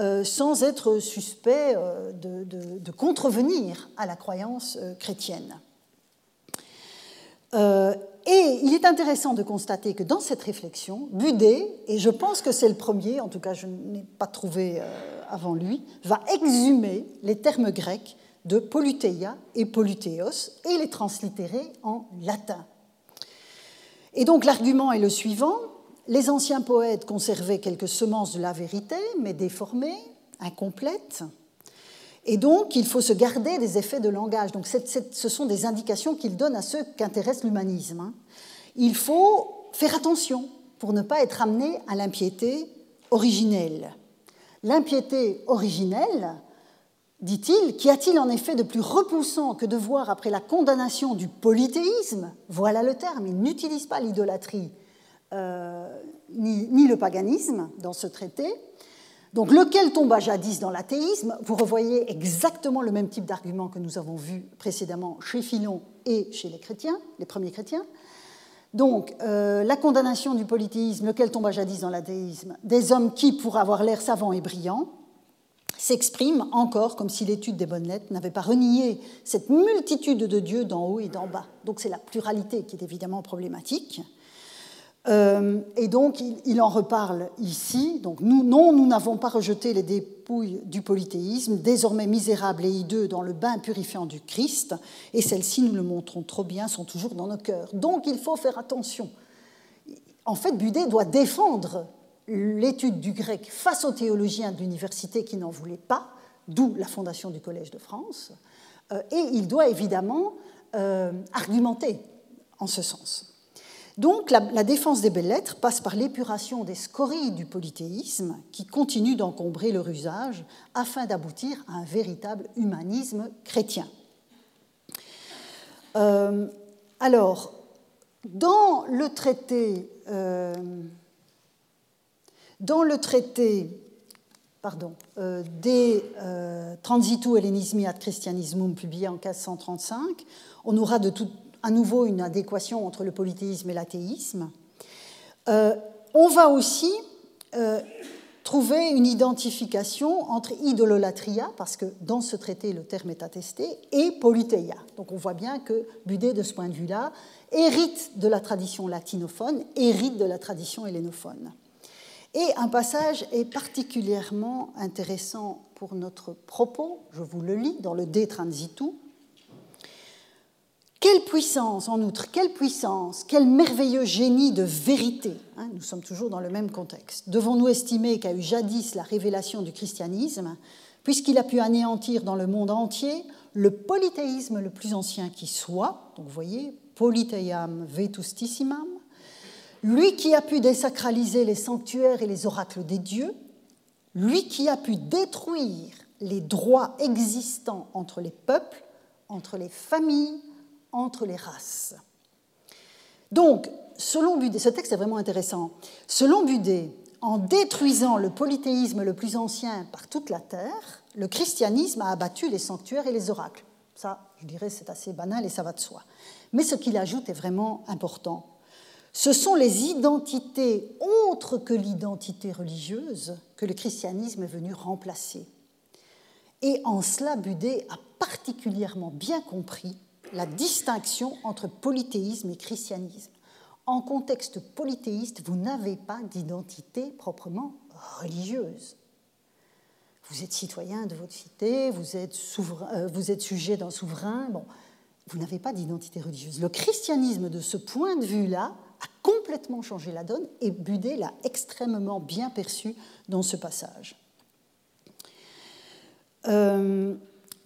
euh, sans être suspect euh, de, contrevenir à la croyance euh, chrétienne? Et il est intéressant de constater que dans cette réflexion, Budet, et je pense que c'est le premier, en tout cas je n'ai pas trouvé euh, avant lui, va exhumer les termes grecs de polythéia et polythéos et les translittérer en latin. Et donc l'argument est le suivant. Les anciens poètes conservaient quelques semences de la vérité, mais déformées, incomplètes. Et donc, il faut se garder des effets de langage. Donc, ce sont des indications qu'il donne à ceux qu'intéresse l'humanisme. Hein. Il faut faire attention pour ne pas être amené à l'impiété originelle. L'impiété originelle, dit-il, qu'y a-t-il en effet de plus repoussant que de voir après la condamnation du polythéisme, voilà le terme, il n'utilise pas l'idolâtrie euh, ni, le paganisme dans ce traité, donc, lequel tomba jadis dans l'athéisme, vous revoyez exactement le même type d'argument que nous avons vu précédemment chez Philon et chez les chrétiens, les premiers chrétiens. Donc, euh, la condamnation du polythéisme, lequel tomba jadis dans l'athéisme, des hommes qui, pour avoir l'air savants et brillants, s'expriment encore comme si l'étude des bonnes lettres n'avait pas renié cette multitude de dieux d'en haut et d'en bas. Donc, c'est la pluralité qui est évidemment problématique. Euh, et donc, il, en reparle ici. Donc, nous, non, nous n'avons pas rejeté les dépouilles du polythéisme, désormais misérables et hideux dans le bain purifiant du Christ, et celles-ci, nous le montrons trop bien, sont toujours dans nos cœurs. Donc, il faut faire attention. En fait, Budet doit défendre l'étude du grec face aux théologiens de l'université qui n'en voulaient pas, d'où la fondation du Collège de France, euh, et il doit évidemment euh, argumenter en ce sens. Donc la, défense des belles lettres passe par l'épuration des scories du polythéisme qui continue d'encombrer leur usage afin d'aboutir à un véritable humanisme chrétien. Euh, alors, dans le traité, euh, dans le traité pardon, euh, des Transitu Hellenismi ad Christianismum publié en 1535, on aura de toute à nouveau une adéquation entre le polythéisme et l'athéisme. Euh, on va aussi euh, trouver une identification entre idololatria, parce que dans ce traité le terme est attesté, et polythéia. Donc on voit bien que Budet, de ce point de vue-là, hérite de la tradition latinophone, hérite de la tradition hellénophone. Et un passage est particulièrement intéressant pour notre propos, je vous le lis dans le De Transitu, quelle puissance, en outre, quelle puissance, quel merveilleux génie de vérité. Hein, nous sommes toujours dans le même contexte. Devons-nous estimer qu'a eu jadis la révélation du christianisme, puisqu'il a pu anéantir dans le monde entier le polythéisme le plus ancien qui soit, donc vous voyez, polytheiam vetustissimam, lui qui a pu désacraliser les sanctuaires et les oracles des dieux, lui qui a pu détruire les droits existants entre les peuples entre les familles, entre les races. Donc, selon Budé, ce texte est vraiment intéressant. Selon Budé, en détruisant le polythéisme le plus ancien par toute la terre, le christianisme a abattu les sanctuaires et les oracles. Ça, je dirais, c'est assez banal et ça va de soi. Mais ce qu'il ajoute est vraiment important. Ce sont les identités autres que l'identité religieuse que le christianisme est venu remplacer. Et en cela, Budé a particulièrement bien compris la distinction entre polythéisme et christianisme. En contexte polythéiste, vous n'avez pas d'identité proprement religieuse. Vous êtes citoyen de votre cité, vous êtes, souverain, euh, vous êtes sujet d'un souverain, bon, vous n'avez pas d'identité religieuse. Le christianisme, de ce point de vue-là, a complètement changé la donne et Budé l'a extrêmement bien perçu dans ce passage. Euh,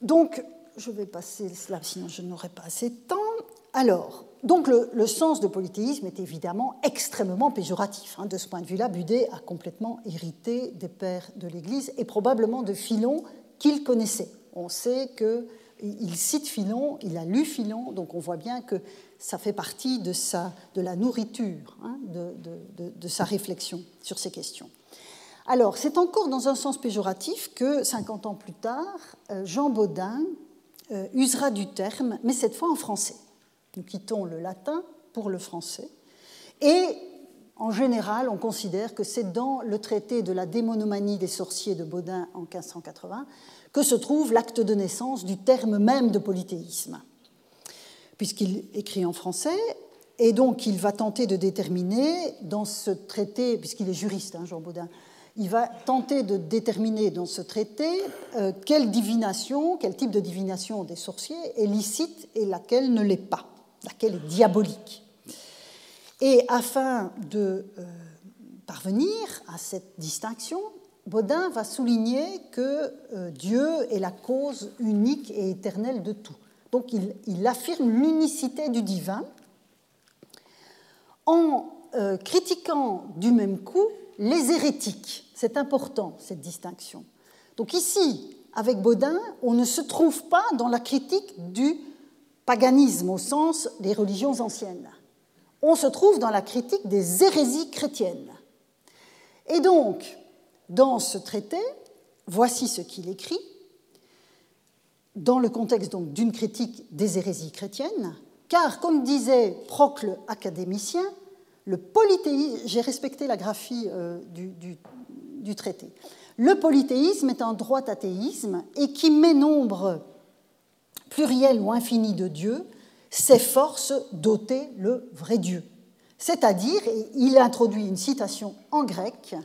donc, je vais passer cela, sinon je n'aurai pas assez de temps. Alors, donc le, sens de polythéisme est évidemment extrêmement péjoratif. Hein. De ce point de vue-là, Budé a complètement hérité des pères de l'Église et probablement de Philon qu'il connaissait. On sait qu'il cite Philon, il a lu Philon, donc on voit bien que ça fait partie de, de la nourriture hein, de, sa réflexion sur ces questions. Alors, c'est encore dans un sens péjoratif que, 50 ans plus tard, euh, Jean Baudin usera du terme, mais cette fois en français. Nous quittons le latin pour le français. Et en général, on considère que c'est dans le traité de la démonomanie des sorciers de Baudin en 1580 que se trouve l'acte de naissance du terme même de polythéisme, puisqu'il écrit en français, et donc il va tenter de déterminer dans ce traité, puisqu'il est juriste, hein, Jean Baudin, il va tenter de déterminer dans ce traité euh, quelle divination, quel type de divination des sorciers est licite et laquelle ne l'est pas, laquelle est diabolique. Et afin de euh, parvenir à cette distinction, Baudin va souligner que euh, Dieu est la cause unique et éternelle de tout. Donc il, il affirme l'unicité du divin en critiquant du même coup les hérétiques. C'est important, cette distinction. Donc ici, avec Baudin, on ne se trouve pas dans la critique du paganisme au sens des religions anciennes. On se trouve dans la critique des hérésies chrétiennes. Et donc, dans ce traité, voici ce qu'il écrit, dans le contexte d'une critique des hérésies chrétiennes, car, comme disait Procle académicien, le polythéisme, j'ai respecté la graphie euh, du, le polythéisme est un droit athéisme et qui met nombre pluriel ou infini de dieux s'efforce d'ôter le vrai Dieu. C'est-à-dire, il introduit une citation en grec,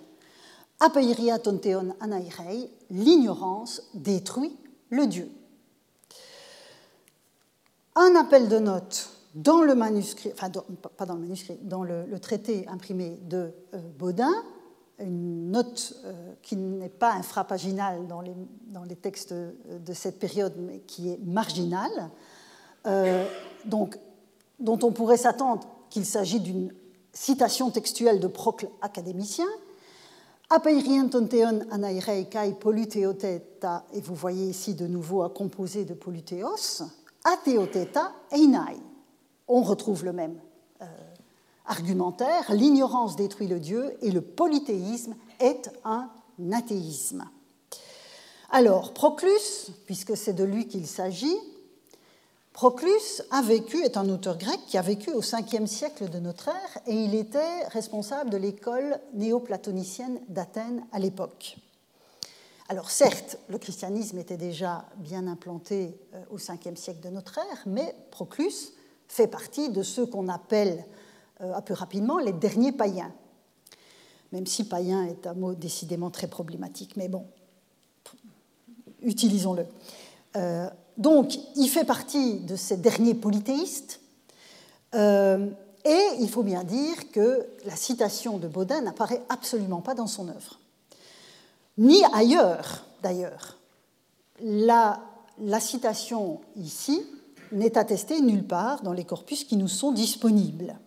Apeiria tonteon anairei, l'ignorance détruit le Dieu. Un appel de notes dans le manuscrit, enfin pas dans le manuscrit, dans le, traité imprimé de euh, Baudin, une note euh, qui n'est pas infrapaginale dans les, dans les textes de cette période, mais qui est marginale, euh, donc, dont on pourrait s'attendre qu'il s'agit d'une citation textuelle de Procle académicien. Apeirien tonteon anairei kai et vous voyez ici de nouveau à composer de polythéos, atheoteta einai. On retrouve le même. euh, argumentaire. L'ignorance détruit le Dieu et le polythéisme est un athéisme. Alors, Proclus, puisque c'est de lui qu'il s'agit, Proclus a vécu, est un auteur grec qui a vécu au 5e siècle de notre ère et il était responsable de l'école néoplatonicienne d'Athènes à l'époque. Alors certes, le christianisme était déjà bien implanté euh, au 5e siècle de notre ère, mais Proclus fait partie de ceux qu'on appelle un peu rapidement les derniers païens. Même si païen est un mot décidément très problématique, mais bon, utilisons-le. Euh, donc, il fait partie de ces derniers polythéistes, euh, et il faut bien dire que la citation de Baudin n'apparaît absolument pas dans son œuvre, ni ailleurs d'ailleurs. La, citation ici n'est attesté nulle part dans les corpus qui nous sont disponibles.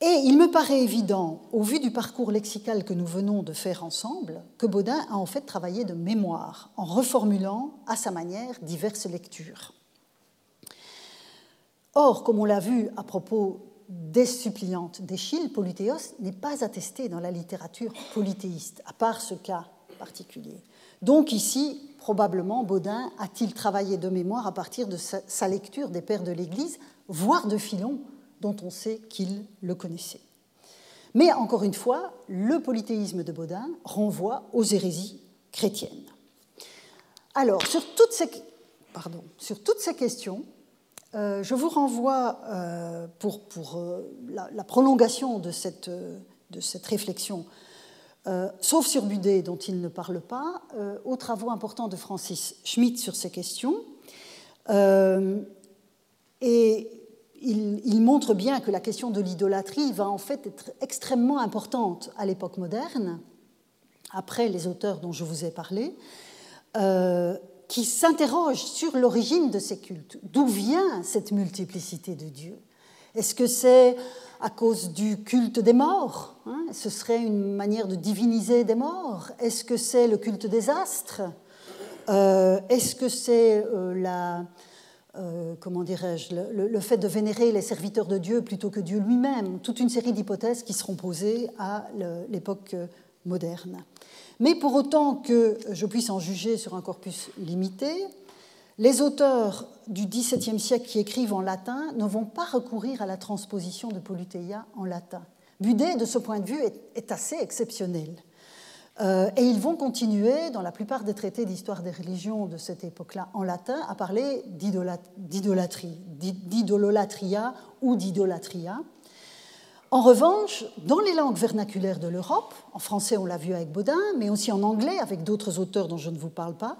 Et il me paraît évident, au vu du parcours lexical que nous venons de faire ensemble, que Baudin a en fait travaillé de mémoire, en reformulant à sa manière diverses lectures. Or, comme on l'a vu à propos des suppliantes d'Échille, Polythéos n'est pas attesté dans la littérature polythéiste, à part ce cas particulier. Donc ici, probablement, Baudin a-t-il travaillé de mémoire à partir de sa lecture des pères de l'Église, voire de Philon, dont on sait qu'il le connaissait. Mais encore une fois, le polythéisme de Baudin renvoie aux hérésies chrétiennes. Alors, sur toutes ces, questions, euh, je vous renvoie, euh, pour, euh, la, prolongation de cette, réflexion, sauf sur Budet, dont il ne parle pas, aux travaux importants de Francis Schmitt sur ces questions. et il, montre bien que la question de l'idolâtrie va en fait être extrêmement importante à l'époque moderne, après les auteurs dont je vous ai parlé qui s'interroge sur l'origine de ces cultes. D'où vient cette multiplicité de dieux? Est-ce que c'est à cause du culte des morts hein? Ce serait une manière de diviniser des morts? Est-ce que c'est le culte des astres? Euh, Est-ce que c'est euh, la... Euh, comment dirais-je, le, fait de vénérer les serviteurs de Dieu plutôt que Dieu lui-même, toute une série d'hypothèses qui seront posées à l'époque moderne. Mais pour autant que je puisse en juger sur un corpus limité, les auteurs du XVIIe siècle qui écrivent en latin ne vont pas recourir à la transposition de Polythéia en latin. Budet, de ce point de vue, est, assez exceptionnel. Euh, et ils vont continuer, dans la plupart des traités d'histoire des religions de cette époque-là en latin, à parler d'idolâtrie, d'idololatria ou d'idolatria. En revanche, dans les langues vernaculaires de l'Europe, en français on l'a vu avec Baudin, mais aussi en anglais avec d'autres auteurs dont je ne vous parle pas,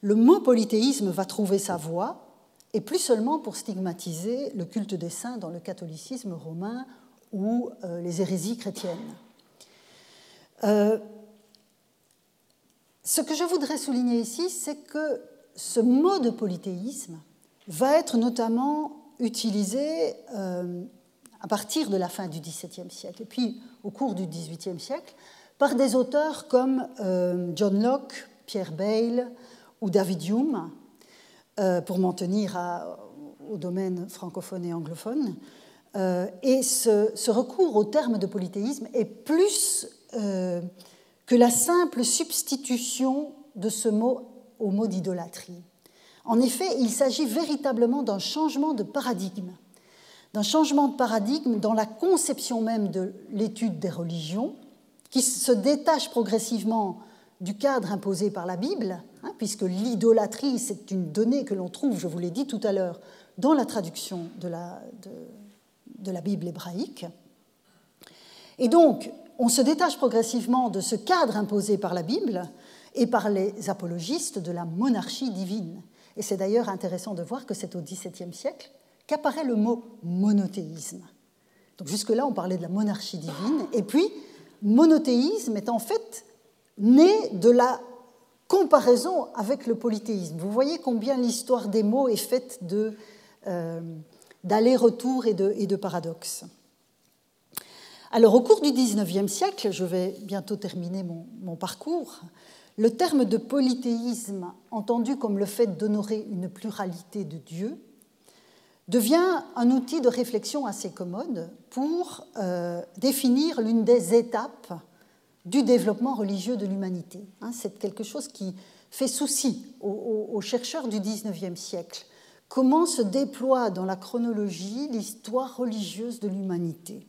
le mot polythéisme va trouver sa voie, et plus seulement pour stigmatiser le culte des saints dans le catholicisme romain ou euh, les hérésies chrétiennes. Euh, ce que je voudrais souligner ici, c'est que ce mot de polythéisme va être notamment utilisé euh, à partir de la fin du XVIIe siècle, et puis au cours du XVIIIe siècle, par des auteurs comme euh, John Locke, Pierre Bayle ou David Hume, euh, pour m'en tenir au domaine francophone et anglophone. Et ce, recours au terme de polythéisme est plus que la simple substitution de ce mot au mot d'idolâtrie. En effet, il s'agit véritablement d'un changement de paradigme d'un changement de paradigme dans la conception même de l'étude des religions, qui se détache progressivement du cadre imposé par la Bible, hein, puisque l'idolâtrie, c'est une donnée que l'on trouve, je vous l'ai dit tout à l'heure, dans la traduction de la, de la Bible hébraïque. Et donc, on se détache progressivement de ce cadre imposé par la Bible et par les apologistes de la monarchie divine. Et c'est d'ailleurs intéressant de voir que c'est au XVIIe siècle qu'apparaît le mot monothéisme. Donc jusque-là, on parlait de la monarchie divine, et puis monothéisme est en fait né de la comparaison avec le polythéisme. Vous voyez combien l'histoire des mots est faite euh, d'aller-retour et de paradoxes. Alors au cours du XIXe siècle, je vais bientôt terminer mon, parcours, le terme de polythéisme, entendu comme le fait d'honorer une pluralité de dieux, devient un outil de réflexion assez commode pour euh, définir l'une des étapes du développement religieux de l'humanité. Hein, c'est quelque chose qui fait souci aux, chercheurs du XIXe siècle. Comment se déploie dans la chronologie l'histoire religieuse de l'humanité?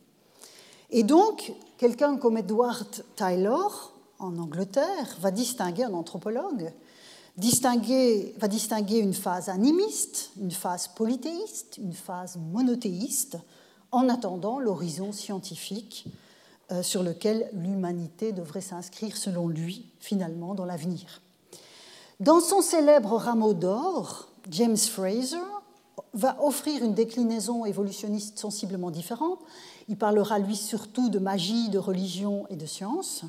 Et donc, quelqu'un comme Edward Taylor, en Angleterre, va distinguer un anthropologue va distinguer une phase animiste, une phase polythéiste, une phase monothéiste, en attendant l'horizon scientifique euh, sur lequel l'humanité devrait s'inscrire, selon lui, finalement, dans l'avenir. Dans son célèbre rameau d'or, James Fraser va offrir une déclinaison évolutionniste sensiblement différente. Il parlera, lui, surtout de magie, de religion et de science.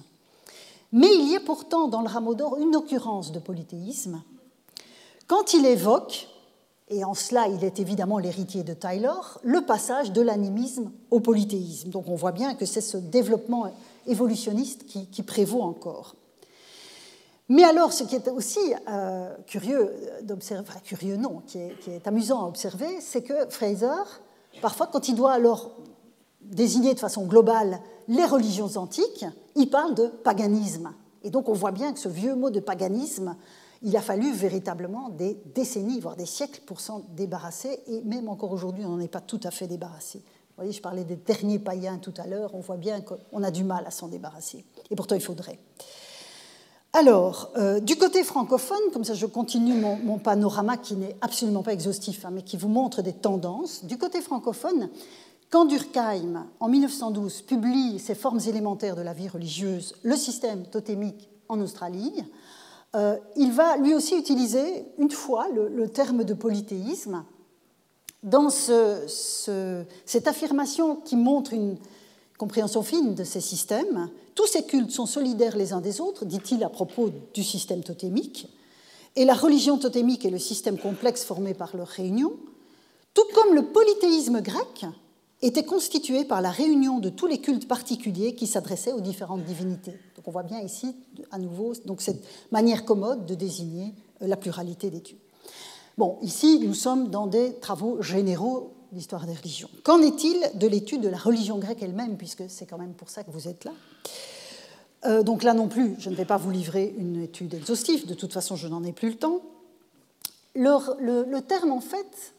Mais il y a pourtant dans le rameau d'or une occurrence de polythéisme quand il évoque, et en cela il est évidemment l'héritier de Taylor, le passage de l'animisme au polythéisme. Donc on voit bien que c'est ce développement évolutionniste qui, prévaut encore. Mais alors, ce qui est aussi euh, curieux d'observer, curieux non, qui est amusant à observer, c'est que Fraser, parfois, quand il doit alors désigner de façon globale les religions antiques, il parle de paganisme. Et donc on voit bien que ce vieux mot de paganisme, il a fallu véritablement des décennies, voire des siècles pour s'en débarrasser, et même encore aujourd'hui, on n'en est pas tout à fait débarrassé. Vous voyez, je parlais des derniers païens tout à l'heure, on voit bien qu'on a du mal à s'en débarrasser. Et pourtant, il faudrait. Alors, euh, du côté francophone, comme ça je continue mon, panorama qui n'est absolument pas exhaustif, hein, mais qui vous montre des tendances, du côté francophone, quand Durkheim, en 1912, publie ses formes élémentaires de la vie religieuse, le système totémique en Australie, euh, il va lui aussi utiliser une fois le, terme de polythéisme dans cette affirmation qui montre une compréhension fine de ces systèmes. Tous ces cultes sont solidaires les uns des autres, dit-il à propos du système totémique, et la religion totémique est le système complexe formé par leur réunion, tout comme le polythéisme grec était constitué par la réunion de tous les cultes particuliers qui s'adressaient aux différentes divinités. Donc on voit bien ici, à nouveau, donc cette manière commode de désigner euh, la pluralité des dieux. Bon, ici, nous sommes dans des travaux généraux d'histoire des religions. Qu'en est-il de l'étude de la religion grecque elle-même, puisque c'est quand même pour ça que vous êtes là? Euh, Donc là non plus, je ne vais pas vous livrer une étude exhaustive, de toute façon, je n'en ai plus le temps. le terme, en fait,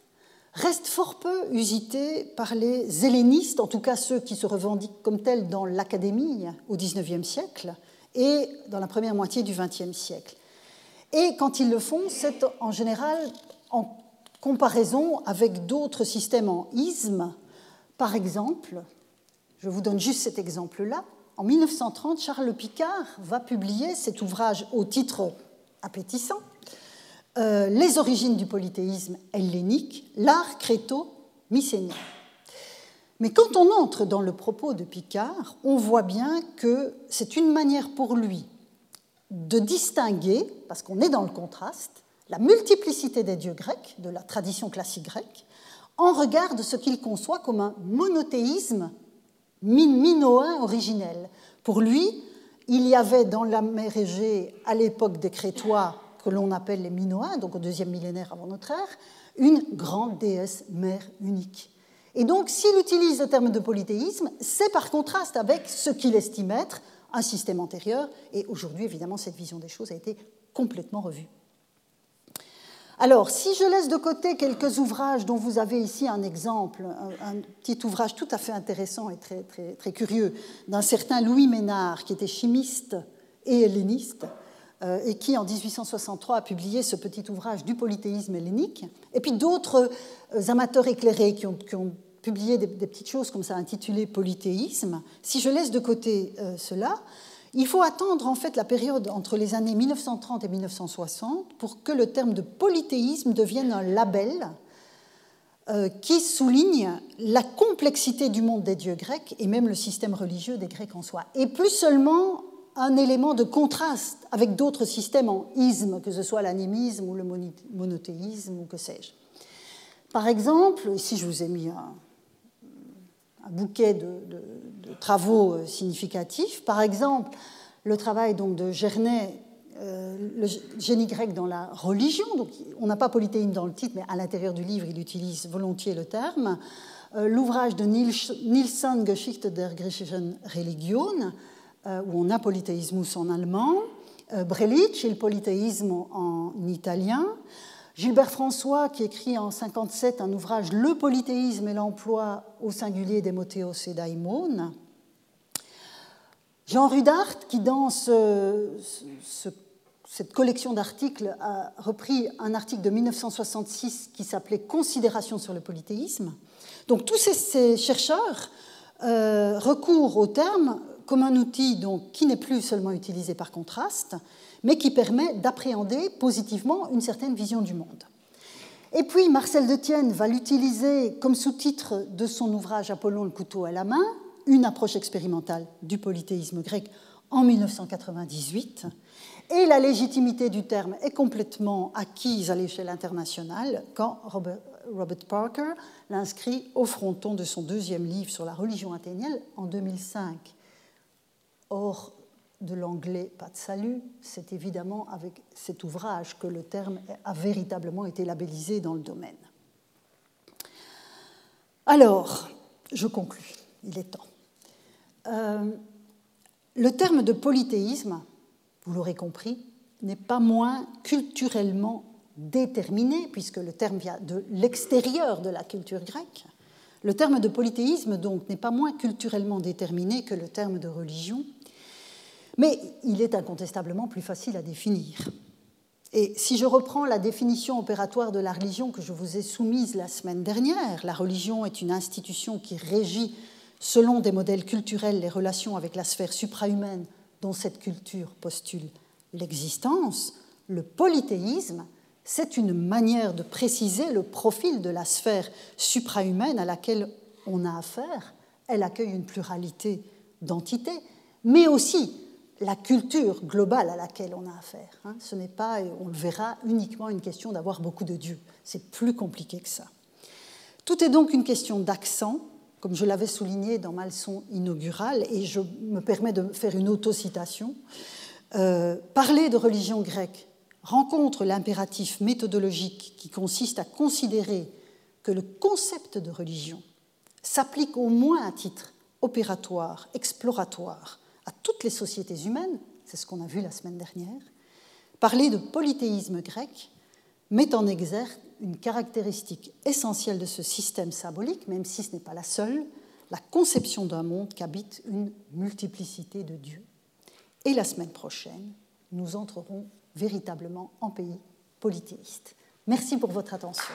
reste fort peu usité par les hellénistes, en tout cas ceux qui se revendiquent comme tels dans l'académie au XIXe siècle et dans la première moitié du XXe siècle. Et quand ils le font, c'est en général en comparaison avec d'autres systèmes en isme. Par exemple, je vous donne juste cet exemple-là, en 1930, Charles Picard va publier cet ouvrage au titre appétissant, euh, les origines du polythéisme hellénique, l'art créto-mycénien. Mais quand on entre dans le propos de Picard, on voit bien que c'est une manière pour lui de distinguer, parce qu'on est dans le contraste, la multiplicité des dieux grecs, de la tradition classique grecque, en regard de ce qu'il conçoit comme un monothéisme minoen originel. Pour lui, il y avait dans la mer Égée, à l'époque des Crétois, que l'on appelle les Minoens, donc au deuxième millénaire avant notre ère, une grande déesse mère unique. Et donc, s'il utilise le terme de polythéisme, c'est par contraste avec ce qu'il estime être un système antérieur. Et aujourd'hui, évidemment, cette vision des choses a été complètement revue. Alors, si je laisse de côté quelques ouvrages dont vous avez ici un exemple, un, petit ouvrage tout à fait intéressant et très, très, très curieux d'un certain Louis Ménard, qui était chimiste et helléniste, et qui, en 1863, a publié ce petit ouvrage du polythéisme hellénique, et puis d'autres euh, amateurs éclairés qui ont, publié des, petites choses comme ça intitulées Polythéisme. Si je laisse de côté euh, cela, il faut attendre en fait la période entre les années 1930 et 1960 pour que le terme de polythéisme devienne un label qui souligne la complexité du monde des dieux grecs et même le système religieux des Grecs en soi. Et plus seulement un élément de contraste avec d'autres systèmes en isme, que ce soit l'animisme ou le monothéisme ou que sais-je. Par exemple, ici je vous ai mis un, bouquet de, travaux euh, significatifs. Par exemple, le travail donc de Gernet, euh, le génie grec dans la religion. Donc, on n'a pas polythéisme dans le titre, mais à l'intérieur du livre, il utilise volontiers le terme. Euh, l'ouvrage de Nielsen Geschichte der griechischen Religion, où on a polythéismus en allemand, euh, Brelic et le polythéisme en italien, Gilbert François qui écrit en 57 un ouvrage Le polythéisme et l'emploi au singulier d'Hémothéos et d'Aimon, Jean Rudart qui dans cette collection d'articles a repris un article de 1966 qui s'appelait Considération sur le polythéisme. Donc tous ces, chercheurs euh, recourent au terme comme un outil donc, qui n'est plus seulement utilisé par contraste, mais qui permet d'appréhender positivement une certaine vision du monde. Et puis Marcel de Tienne va l'utiliser comme sous-titre de son ouvrage Apollon le couteau à la main, une approche expérimentale du polythéisme grec en 1998. Et la légitimité du terme est complètement acquise à l'échelle internationale quand Robert, Robert Parker l'inscrit au fronton de son deuxième livre sur la religion athénienne en 2005. Or, de l'anglais pas de salut, c'est évidemment avec cet ouvrage que le terme a véritablement été labellisé dans le domaine. Alors, je conclus, il est temps. Euh, le terme de polythéisme, vous l'aurez compris, n'est pas moins culturellement déterminé, puisque le terme vient de l'extérieur de la culture grecque. Le terme de polythéisme, donc, n'est pas moins culturellement déterminé que le terme de religion, mais il est incontestablement plus facile à définir. Et si je reprends la définition opératoire de la religion que je vous ai soumise la semaine dernière, la religion est une institution qui régit selon des modèles culturels les relations avec la sphère suprahumaine dont cette culture postule l'existence, le polythéisme, c'est une manière de préciser le profil de la sphère suprahumaine à laquelle on a affaire. Elle accueille une pluralité d'entités, mais aussi la culture globale à laquelle on a affaire. Hein. Ce n'est pas, on le verra, uniquement une question d'avoir beaucoup de dieux. C'est plus compliqué que ça. Tout est donc une question d'accent, comme je l'avais souligné dans ma leçon inaugurale, et je me permets de faire une autocitation. Euh, parler de religion grecque rencontre l'impératif méthodologique qui consiste à considérer que le concept de religion s'applique au moins à titre opératoire, exploratoire, à toutes les sociétés humaines, c'est ce qu'on a vu la semaine dernière, parler de polythéisme grec met en exergue une caractéristique essentielle de ce système symbolique, même si ce n'est pas la seule, la conception d'un monde qu'habite une multiplicité de dieux. Et la semaine prochaine, nous entrerons véritablement en pays polythéiste. Merci pour votre attention.